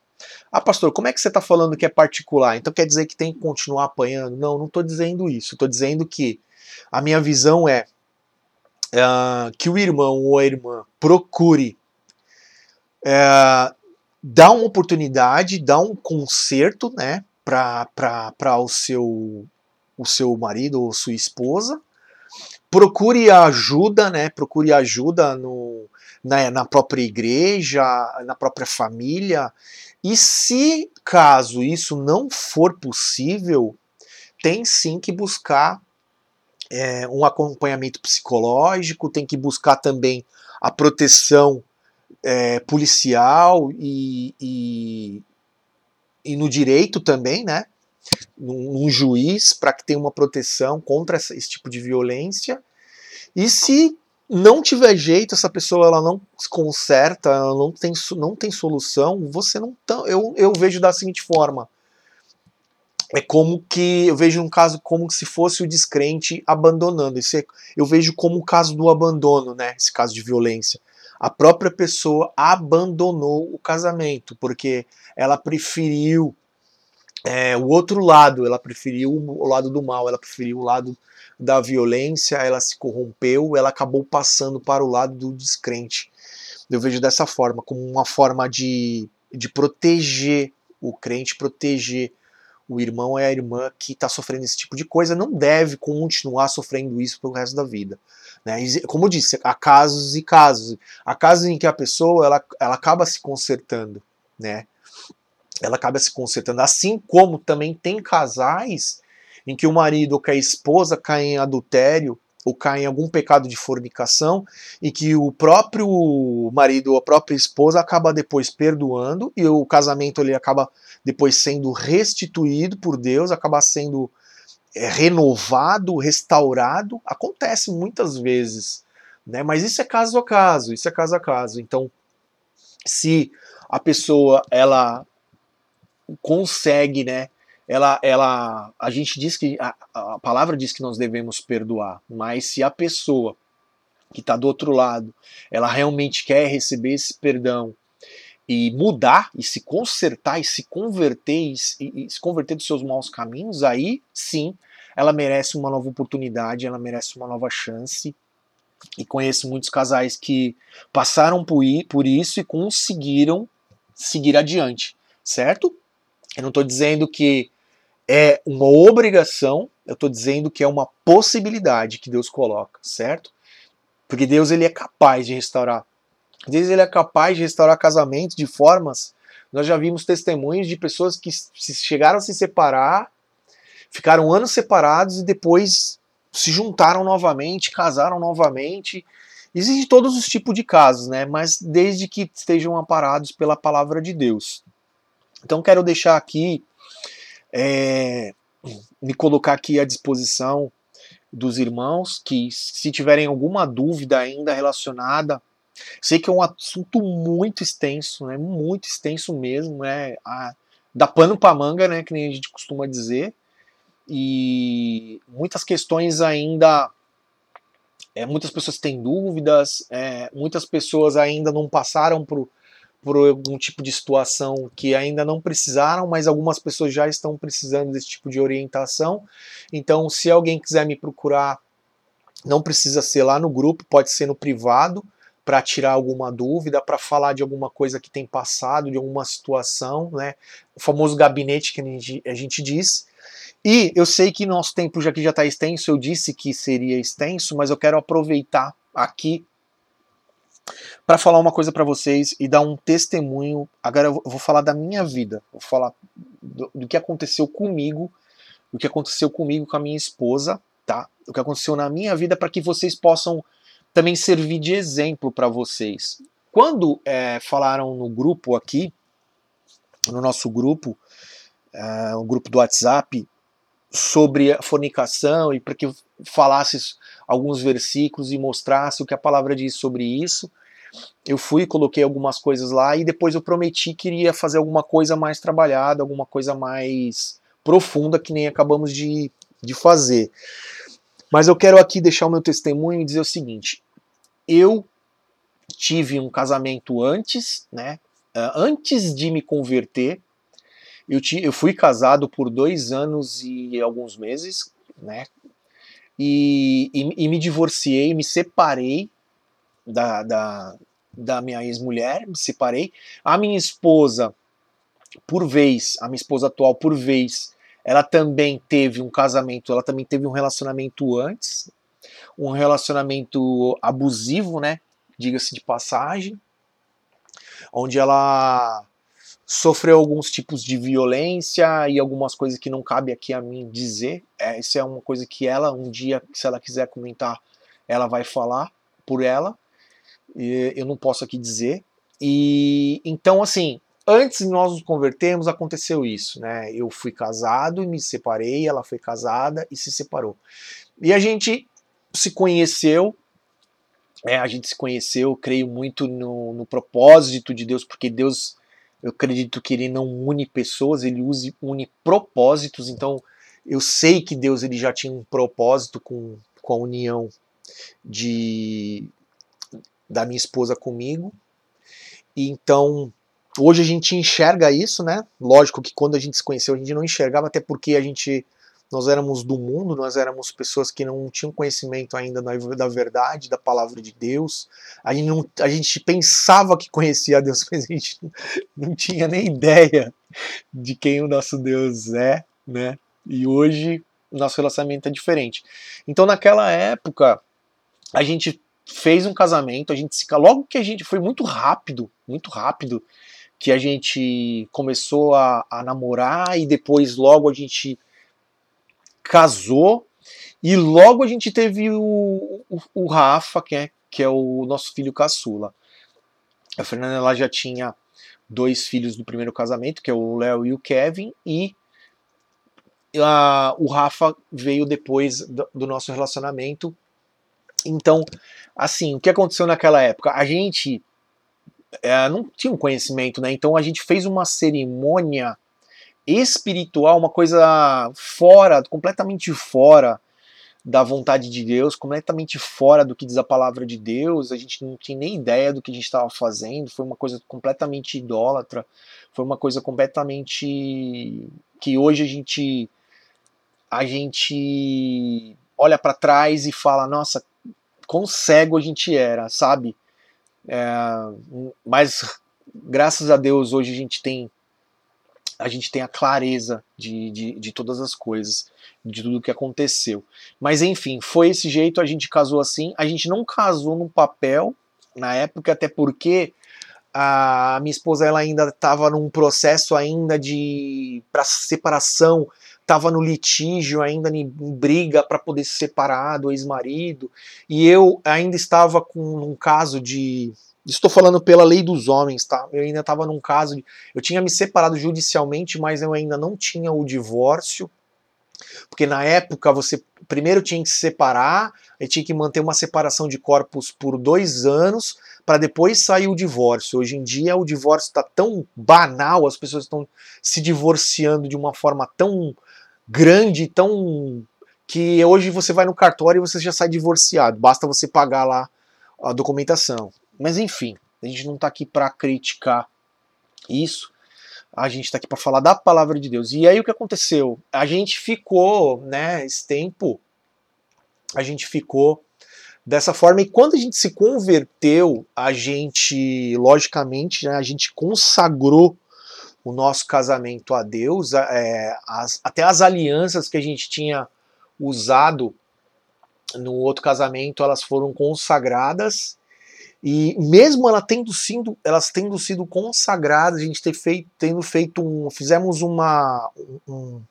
Ah, pastor, como é que você está falando que é particular? Então quer dizer que tem que continuar apanhando? Não, não estou dizendo isso. Estou dizendo que a minha visão é uh, que o irmão ou a irmã procure uh, dar uma oportunidade, dar um conserto, né, para o seu, o seu marido ou sua esposa. Procure ajuda, né? Procure ajuda no, na, na própria igreja, na própria família e se caso isso não for possível, tem sim que buscar é, um acompanhamento psicológico, tem que buscar também a proteção é, policial e, e, e, no direito também, né? Num, num juiz para que tenha uma proteção contra esse tipo de violência. E se não tiver jeito, essa pessoa ela não se conserta, ela não tem, não tem solução, você não tá, eu, eu vejo da seguinte forma. É como que eu vejo um caso como se fosse o descrente abandonando. É, eu vejo como o caso do abandono, né? Esse caso de violência. A própria pessoa abandonou o casamento porque ela preferiu é, o outro lado, ela preferiu o lado do mal, ela preferiu o lado da violência, ela se corrompeu, ela acabou passando para o lado do descrente. Eu vejo dessa forma, como uma forma de, de proteger o crente, proteger o irmão e a irmã que está sofrendo esse tipo de coisa, não deve continuar sofrendo isso pelo resto da vida. Né? Como eu disse, há casos e casos. Há casos em que a pessoa ela, ela acaba se consertando, né? Ela acaba se consertando. Assim como também tem casais em que o marido ou que a esposa cai em adultério ou cai em algum pecado de fornicação e que o próprio marido ou a própria esposa acaba depois perdoando e o casamento ele acaba depois sendo restituído por Deus, acaba sendo é, renovado, restaurado, acontece muitas vezes, né? Mas isso é caso a caso, isso é caso a caso. Então, se a pessoa ela consegue, né, ela, ela, a gente diz que a, a palavra diz que nós devemos perdoar, mas se a pessoa que está do outro lado, ela realmente quer receber esse perdão e mudar e se consertar e se converter e, e, se converter dos seus maus caminhos, aí sim ela merece uma nova oportunidade, ela merece uma nova chance. E conheço muitos casais que passaram por, por isso e conseguiram seguir adiante, certo? Eu não estou dizendo que é uma obrigação, eu estou dizendo que é uma possibilidade que Deus coloca, certo? Porque Deus ele é capaz de restaurar. Deus ele é capaz de restaurar casamentos de formas. Nós já vimos testemunhos de pessoas que chegaram a se separar, ficaram anos separados e depois se juntaram novamente, casaram novamente. Existem todos os tipos de casos, né? Mas desde que estejam amparados pela palavra de Deus. Então quero deixar aqui é, me colocar aqui à disposição dos irmãos que, se tiverem alguma dúvida ainda relacionada, sei que é um assunto muito extenso, né, muito extenso mesmo, né, a, da pano para manga, né, que nem a gente costuma dizer, e muitas questões ainda é, muitas pessoas têm dúvidas, é, muitas pessoas ainda não passaram por, por algum tipo de situação que ainda não precisaram, mas algumas pessoas já estão precisando desse tipo de orientação. Então, se alguém quiser me procurar, não precisa ser lá no grupo, pode ser no privado para tirar alguma dúvida, para falar de alguma coisa que tem passado, de alguma situação, né? O famoso gabinete que a gente, a gente diz. E eu sei que nosso tempo já que já está extenso, eu disse que seria extenso, mas eu quero aproveitar aqui para falar uma coisa para vocês e dar um testemunho. Agora eu vou falar da minha vida, vou falar do, do, que aconteceu comigo, o que aconteceu comigo com a minha esposa, tá? O que aconteceu na minha vida para que vocês possam também servir de exemplo para vocês. Quando é, falaram no grupo aqui, no nosso grupo, um grupo do WhatsApp sobre a fornicação e para que falasse alguns versículos e mostrasse o que a palavra diz sobre isso. Eu fui, coloquei algumas coisas lá e depois eu prometi que iria fazer alguma coisa mais trabalhada, alguma coisa mais profunda que nem acabamos de, de fazer. Mas eu quero aqui deixar o meu testemunho e dizer o seguinte: eu tive um casamento antes, né? Ah, antes de me converter, eu, eu fui casado por dois anos e alguns meses, né? E, e, e me divorciei, me separei da, da, da minha ex-mulher, me separei. A minha esposa, por vez, a minha esposa atual, por vez, ela também teve um casamento, ela também teve um relacionamento antes, um relacionamento abusivo, né? Diga-se de passagem, onde ela sofreu alguns tipos de violência e algumas coisas que não cabe aqui a mim dizer. É, isso é uma coisa que ela, um dia, se ela quiser comentar, ela vai falar por ela. Eu não posso aqui dizer. E então, assim, antes de nós nos convertermos, aconteceu isso, né? Eu fui casado e me separei, ela foi casada e se separou. E a gente se conheceu, é, a gente se conheceu, creio muito no, no propósito de Deus, porque Deus eu acredito que ele não une pessoas, ele use, une propósitos. Então, eu sei que Deus ele já tinha um propósito com, com a união de da minha esposa comigo. E então, hoje a gente enxerga isso, né? Lógico que quando a gente se conheceu, a gente não enxergava, até porque a gente nós éramos do mundo, nós éramos pessoas que não tinham conhecimento ainda da verdade, da palavra de Deus. A gente, não, a gente pensava que conhecia a Deus, *laughs* mas a gente não tinha nem ideia de quem o nosso Deus é, né? E hoje o nosso relacionamento é diferente. Então naquela época a gente fez um casamento, a gente se logo que a gente foi muito rápido, muito rápido que a gente começou a, a namorar e depois logo a gente casou e logo a gente teve o, o, o Rafa, que é, que é o nosso filho caçula. A Fernanda ela já tinha dois filhos do primeiro casamento, que é o Léo e o Kevin, e a, o Rafa veio depois do, do nosso relacionamento. Então, assim, o que aconteceu naquela época? A gente é, não tinha um conhecimento, né? Então a gente fez uma cerimônia espiritual, uma coisa fora, completamente fora da vontade de Deus, completamente fora do que diz a palavra de Deus. A gente não tinha nem ideia do que a gente estava fazendo. Foi uma coisa completamente idólatra. Foi uma coisa completamente que hoje a gente a gente olha para trás e fala, nossa, quão cego a gente era, sabe? É, mas graças a Deus hoje a gente tem a gente tem a clareza de, de, de todas as coisas, de tudo que aconteceu. Mas enfim, foi esse jeito, a gente casou assim. A gente não casou no papel na época, até porque a minha esposa ela ainda estava num processo ainda de para separação, estava no litígio, ainda em briga para poder se separar do ex-marido, e eu ainda estava com um caso de Estou falando pela lei dos homens, tá? Eu ainda estava num caso. De, eu tinha me separado judicialmente, mas eu ainda não tinha o divórcio. Porque na época você primeiro tinha que se separar, e tinha que manter uma separação de corpos por dois anos, para depois sair o divórcio. Hoje em dia o divórcio está tão banal, as pessoas estão se divorciando de uma forma tão grande, tão. que hoje você vai no cartório e você já sai divorciado, basta você pagar lá a documentação. Mas enfim, a gente não está aqui para criticar isso. A gente está aqui para falar da palavra de Deus. E aí o que aconteceu? A gente ficou, né, esse tempo, a gente ficou dessa forma. E quando a gente se converteu, a gente, logicamente, né, a gente consagrou o nosso casamento a Deus, é, as, até as alianças que a gente tinha usado no outro casamento, elas foram consagradas. E mesmo ela tendo sido, elas tendo sido consagradas, a gente ter feito, tendo feito um, fizemos uma, um,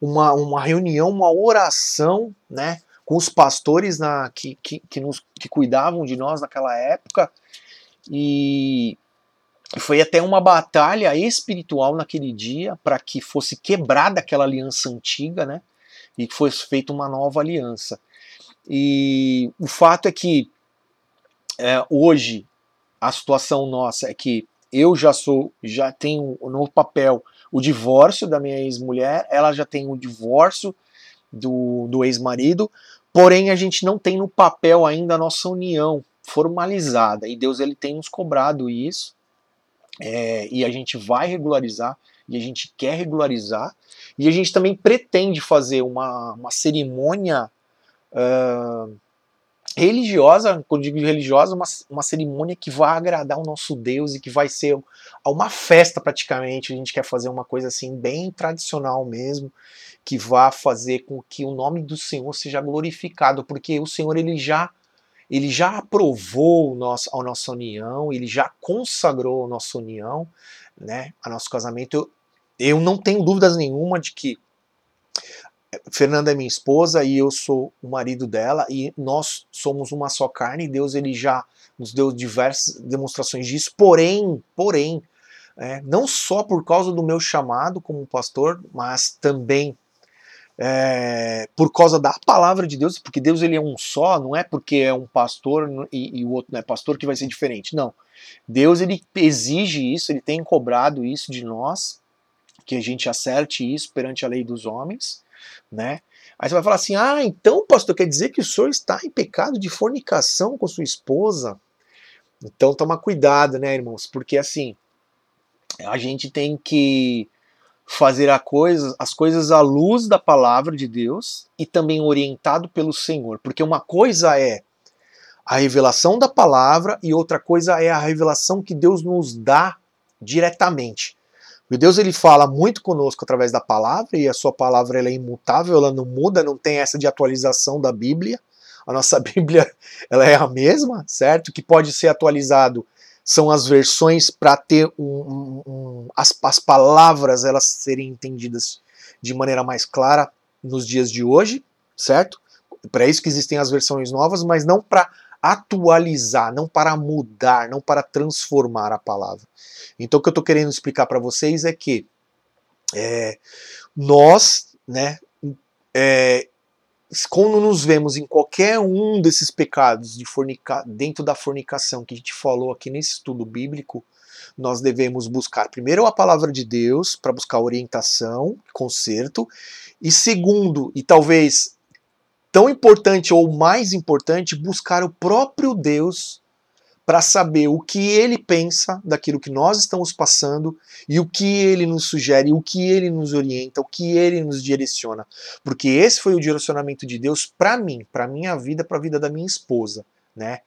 uma, uma reunião, uma oração, né, com os pastores na, que, que, que, nos, que cuidavam de nós naquela época, e foi até uma batalha espiritual naquele dia para que fosse quebrada aquela aliança antiga, né? E que fosse feita uma nova aliança. E o fato é que é, hoje a situação nossa é que eu já sou, já tenho no papel o divórcio da minha ex-mulher, ela já tem o divórcio do, do ex-marido, porém a gente não tem no papel ainda a nossa união formalizada e Deus ele tem nos cobrado isso é, e a gente vai regularizar e a gente quer regularizar e a gente também pretende fazer uma, uma cerimônia uh, religiosa, quando digo religiosa, uma, uma cerimônia que vai agradar o nosso Deus e que vai ser uma festa praticamente. A gente quer fazer uma coisa assim bem tradicional mesmo, que vá fazer com que o nome do Senhor seja glorificado, porque o Senhor ele já ele já aprovou nosso, a nossa união, ele já consagrou a nossa união, né, a nosso casamento. Eu, eu não tenho dúvidas nenhuma de que Fernanda é minha esposa e eu sou o marido dela e nós somos uma só carne. Deus ele já nos deu diversas demonstrações disso. Porém, porém, é, não só por causa do meu chamado como pastor, mas também é, por causa da palavra de Deus, porque Deus ele é um só, não é porque é um pastor e, e o outro não é pastor que vai ser diferente, não. Deus ele exige isso, ele tem cobrado isso de nós, que a gente acerte isso perante a lei dos homens, né? Aí você vai falar assim: ah, então, pastor, quer dizer que o senhor está em pecado de fornicação com sua esposa? Então toma cuidado, né, irmãos? Porque assim, a gente tem que fazer a coisa, as coisas à luz da palavra de Deus e também orientado pelo Senhor. Porque uma coisa é a revelação da palavra e outra coisa é a revelação que Deus nos dá diretamente. O Deus ele fala muito conosco através da palavra e a sua palavra ela é imutável, ela não muda, não tem essa de atualização da Bíblia. A nossa *laughs* Bíblia ela é a mesma, certo? Que pode ser atualizado são as versões para ter um, um, um, as, as palavras elas serem entendidas de maneira mais clara nos dias de hoje, certo? Para isso que existem as versões novas, mas não para atualizar, não para mudar, não para transformar a palavra. Então o que eu estou querendo explicar para vocês é que é, nós, né, é, quando nos vemos em qualquer um desses pecados de fornica, dentro da fornicação que a gente falou aqui nesse estudo bíblico, nós devemos buscar primeiro a palavra de Deus para buscar orientação, conserto, e segundo, e talvez tão importante ou mais importante, buscar o próprio Deus para saber o que ele pensa daquilo que nós estamos passando e o que ele nos sugere, o que ele nos orienta, o que ele nos direciona. Porque esse foi o direcionamento de Deus para mim, para minha vida, para a vida da minha esposa, né?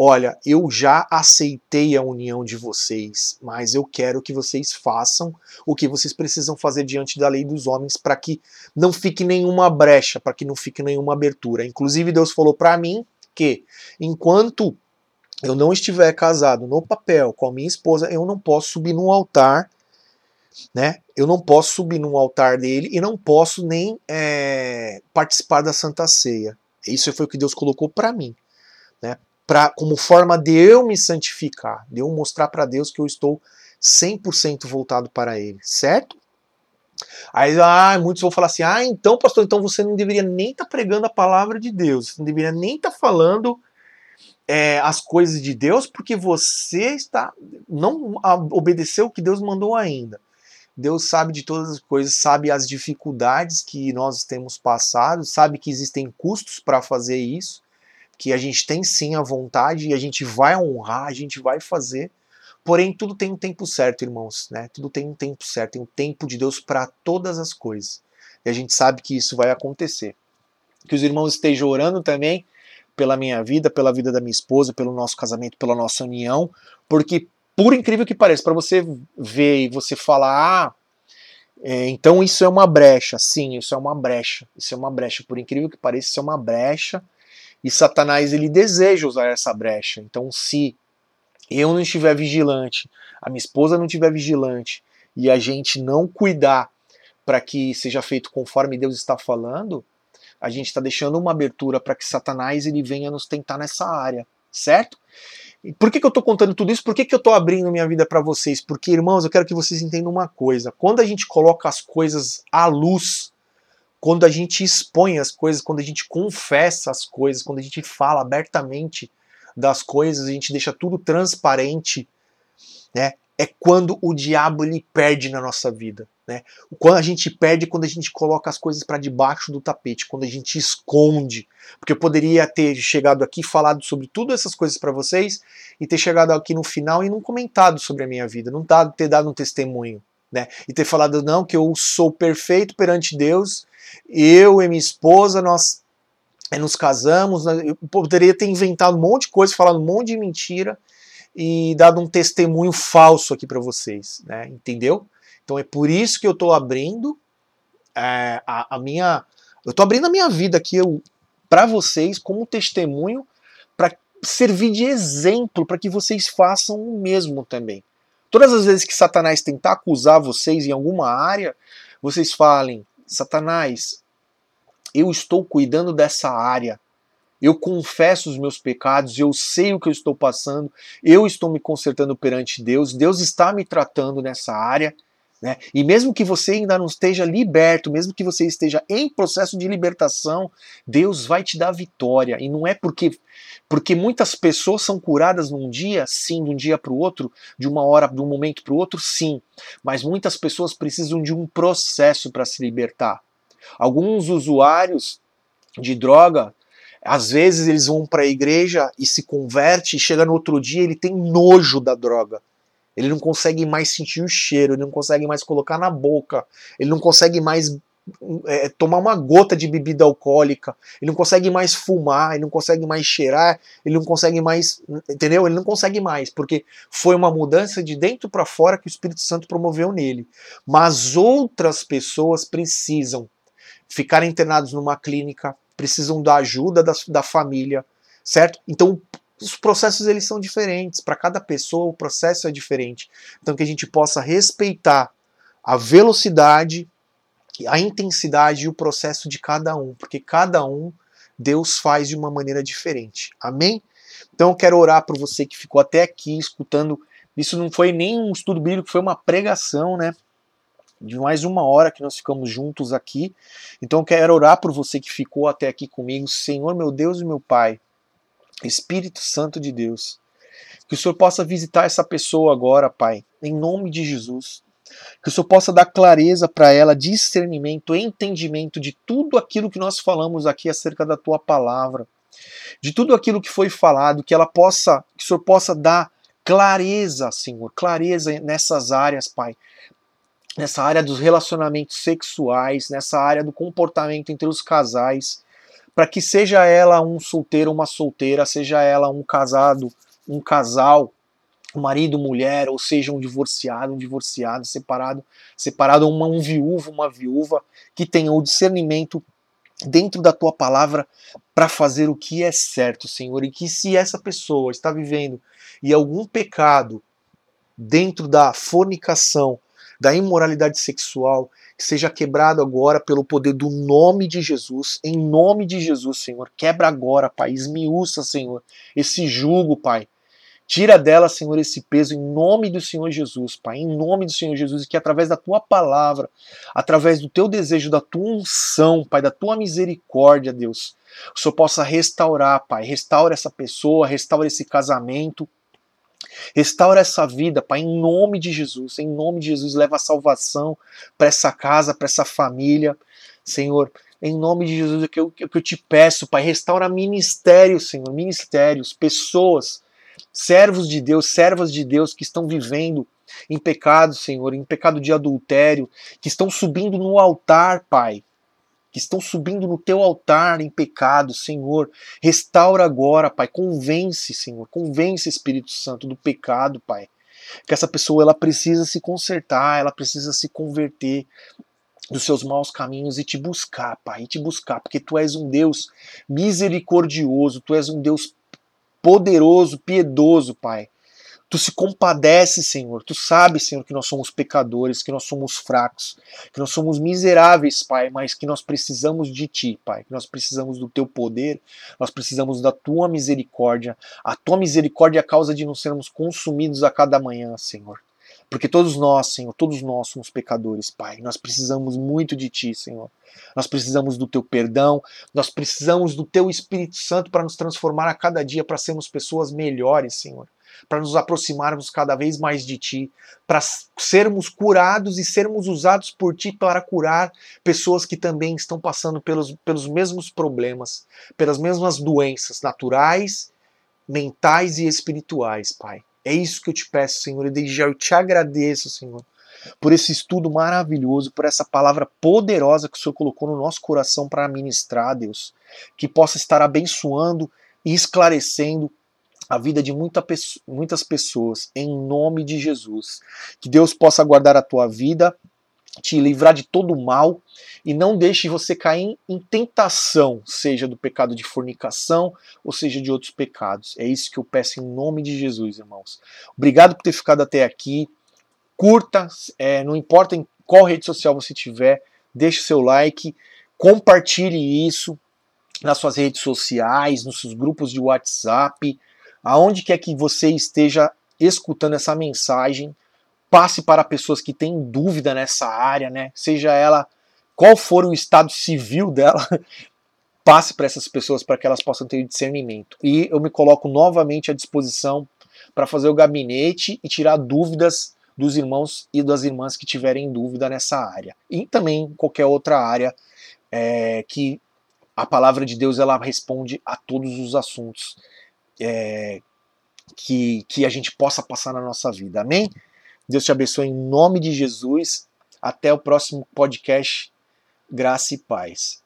Olha, eu já aceitei a união de vocês, mas eu quero que vocês façam o que vocês precisam fazer diante da lei dos homens para que não fique nenhuma brecha, para que não fique nenhuma abertura. Inclusive, Deus falou para mim que enquanto eu não estiver casado no papel com a minha esposa, eu não posso subir no altar, né? Eu não posso subir no altar dele e não posso nem é, participar da Santa Ceia. Isso foi o que Deus colocou para mim, né? pra, como forma de eu me santificar, de eu mostrar para Deus que eu estou 100% voltado para Ele, certo? Aí ah, muitos vão falar assim: ah, então, pastor, então você não deveria nem estar tá pregando a palavra de Deus, você não deveria nem estar tá falando é, as coisas de Deus, porque você está não obedeceu o que Deus mandou ainda. Deus sabe de todas as coisas, sabe as dificuldades que nós temos passado, sabe que existem custos para fazer isso, que a gente tem sim a vontade e a gente vai honrar, a gente vai fazer. Porém, tudo tem um tempo certo, irmãos, né? Tudo tem um tempo certo, tem um tempo de Deus para todas as coisas. E a gente sabe que isso vai acontecer. Que os irmãos estejam orando também pela minha vida, pela vida da minha esposa, pelo nosso casamento, pela nossa união, porque por incrível que pareça, para você ver e você falar, ah, é, então isso é uma brecha. Sim, isso é uma brecha. Isso é uma brecha. Por incrível que pareça, isso é uma brecha e Satanás ele deseja usar essa brecha. Então, se eu não estiver vigilante, a minha esposa não estiver vigilante e a gente não cuidar para que seja feito conforme Deus está falando, a gente está deixando uma abertura para que Satanás ele venha nos tentar nessa área, certo? Por que, que eu estou contando tudo isso? Por que, que eu estou abrindo minha vida para vocês? Porque, irmãos, eu quero que vocês entendam uma coisa. Quando a gente coloca as coisas à luz, quando a gente expõe as coisas, quando a gente confessa as coisas, quando a gente fala abertamente das coisas, a gente deixa tudo transparente, né? É quando o diabo ele perde na nossa vida, né? Quando a gente perde quando a gente coloca as coisas para debaixo do tapete, quando a gente esconde. Porque eu poderia ter chegado aqui falado sobre todas essas coisas para vocês e ter chegado aqui no final e não comentado sobre a minha vida, não ter dado um testemunho, né? E ter falado não que eu sou perfeito perante Deus eu e minha esposa, nós eh, nos casamos, eu poderia ter inventado um monte de coisa, falado um monte de mentira e dado um testemunho falso aqui para vocês, né? Entendeu? Então é por isso que eu estou abrindo é, a, a, minha, eu estou abrindo a minha vida aqui para vocês como testemunho para servir de exemplo para que vocês façam o mesmo também. Todas as vezes que Satanás tentar acusar vocês em alguma área, vocês falem: Satanás, eu estou cuidando dessa área. Eu confesso os meus pecados, eu sei o que eu estou passando, eu estou me consertando perante Deus, Deus está me tratando nessa área. Né? E mesmo que você ainda não esteja liberto, mesmo que você esteja em processo de libertação, Deus vai te dar vitória. E não é porque porque muitas pessoas são curadas num dia, sim, de um dia para o outro, de uma hora, de um momento para o outro, sim. Mas muitas pessoas precisam de um processo para se libertar. Alguns usuários de droga, às vezes eles vão para a igreja e se converte e chega no outro dia ele tem nojo da droga. Ele não consegue mais sentir o cheiro, ele não consegue mais colocar na boca, ele não consegue mais é, tomar uma gota de bebida alcoólica, ele não consegue mais fumar, ele não consegue mais cheirar, ele não consegue mais, entendeu? Ele não consegue mais, porque foi uma mudança de dentro para fora que o Espírito Santo promoveu nele. Mas outras pessoas precisam ficar internados numa clínica, precisam da ajuda da, da família, certo? Então os processos eles são diferentes, para cada pessoa o processo é diferente. Então que a gente possa respeitar a velocidade a intensidade e o processo de cada um, porque cada um Deus faz de uma maneira diferente. Amém? Então eu quero orar por você que ficou até aqui escutando. Isso não foi nem um estudo bíblico, foi uma pregação, né? De mais uma hora que nós ficamos juntos aqui. Então quero orar por você que ficou até aqui comigo. Senhor, meu Deus e meu Pai, Espírito Santo de Deus, que o Senhor possa visitar essa pessoa agora, Pai, em nome de Jesus. Que o Senhor possa dar clareza para ela, discernimento, entendimento de tudo aquilo que nós falamos aqui acerca da tua palavra, de tudo aquilo que foi falado, que ela possa, que o Senhor possa dar clareza, Senhor, clareza nessas áreas, Pai. Nessa área dos relacionamentos sexuais, nessa área do comportamento entre os casais, para que seja ela um solteiro, uma solteira, seja ela um casado, um casal, marido, mulher, ou seja, um divorciado, um divorciado, separado, separado, uma, um viúvo, uma viúva, que tenha o discernimento dentro da tua palavra para fazer o que é certo, Senhor, e que se essa pessoa está vivendo e algum pecado dentro da fornicação, da imoralidade sexual, que seja quebrado agora pelo poder do nome de Jesus, em nome de Jesus, Senhor. Quebra agora, Pai, esmiuça, Senhor, esse jugo, Pai, Tira dela, Senhor, esse peso em nome do Senhor Jesus, Pai, em nome do Senhor Jesus, e que através da tua palavra, através do teu desejo, da tua unção, Pai, da tua misericórdia, Deus, o Senhor possa restaurar, Pai, restaura essa pessoa, restaura esse casamento, Restaura essa vida, Pai, em nome de Jesus. Em nome de Jesus, leva a salvação para essa casa, para essa família. Senhor, em nome de Jesus, é que eu, é que eu te peço, Pai, restaura ministérios, Senhor, ministérios, pessoas servos de Deus, servas de Deus que estão vivendo em pecado, Senhor, em pecado de adultério, que estão subindo no altar, Pai, que estão subindo no teu altar em pecado, Senhor. Restaura agora, Pai, convence, Senhor, convence Espírito Santo do pecado, Pai. Que essa pessoa ela precisa se consertar, ela precisa se converter dos seus maus caminhos e te buscar, Pai, e te buscar, porque tu és um Deus misericordioso, tu és um Deus poderoso, piedoso, Pai. Tu se compadece, Senhor. Tu sabes, Senhor, que nós somos pecadores, que nós somos fracos, que nós somos miseráveis, Pai, mas que nós precisamos de Ti, Pai. Que nós precisamos do Teu poder, nós precisamos da Tua misericórdia. A Tua misericórdia é a causa de não sermos consumidos a cada manhã, Senhor. Porque todos nós, Senhor, todos nós somos pecadores, Pai. Nós precisamos muito de Ti, Senhor. Nós precisamos do Teu perdão, nós precisamos do Teu Espírito Santo para nos transformar a cada dia, para sermos pessoas melhores, Senhor para nos aproximarmos cada vez mais de Ti, para sermos curados e sermos usados por Ti para curar pessoas que também estão passando pelos, pelos mesmos problemas, pelas mesmas doenças naturais, mentais e espirituais, Pai. É isso que eu te peço, Senhor, e desde já eu te agradeço, Senhor, por esse estudo maravilhoso, por essa palavra poderosa que o Senhor colocou no nosso coração para ministrar, Deus, que possa estar abençoando e esclarecendo a vida de muita, muitas pessoas, em nome de Jesus. Que Deus possa guardar a tua vida, te livrar de todo o mal e não deixe você cair em tentação, seja do pecado de fornicação ou seja de outros pecados. É isso que eu peço em nome de Jesus, irmãos. Obrigado por ter ficado até aqui. Curta, é, não importa em qual rede social você tiver, deixe seu like, compartilhe isso nas suas redes sociais, nos seus grupos de WhatsApp aonde quer que você esteja escutando essa mensagem, passe para pessoas que têm dúvida nessa área, né? Seja ela qual for o estado civil *laughs* dela, passe para essas pessoas para que elas possam ter discernimento. E eu me coloco novamente à disposição para fazer o gabinete e tirar dúvidas dos irmãos e das irmãs que tiverem dúvida nessa área. E também qualquer outra área é, que a palavra de Deus ela responde a todos os assuntos é, que, que a gente possa passar na nossa vida. Amém? Deus te abençoe em nome de Jesus. Até o próximo podcast. Graça e paz.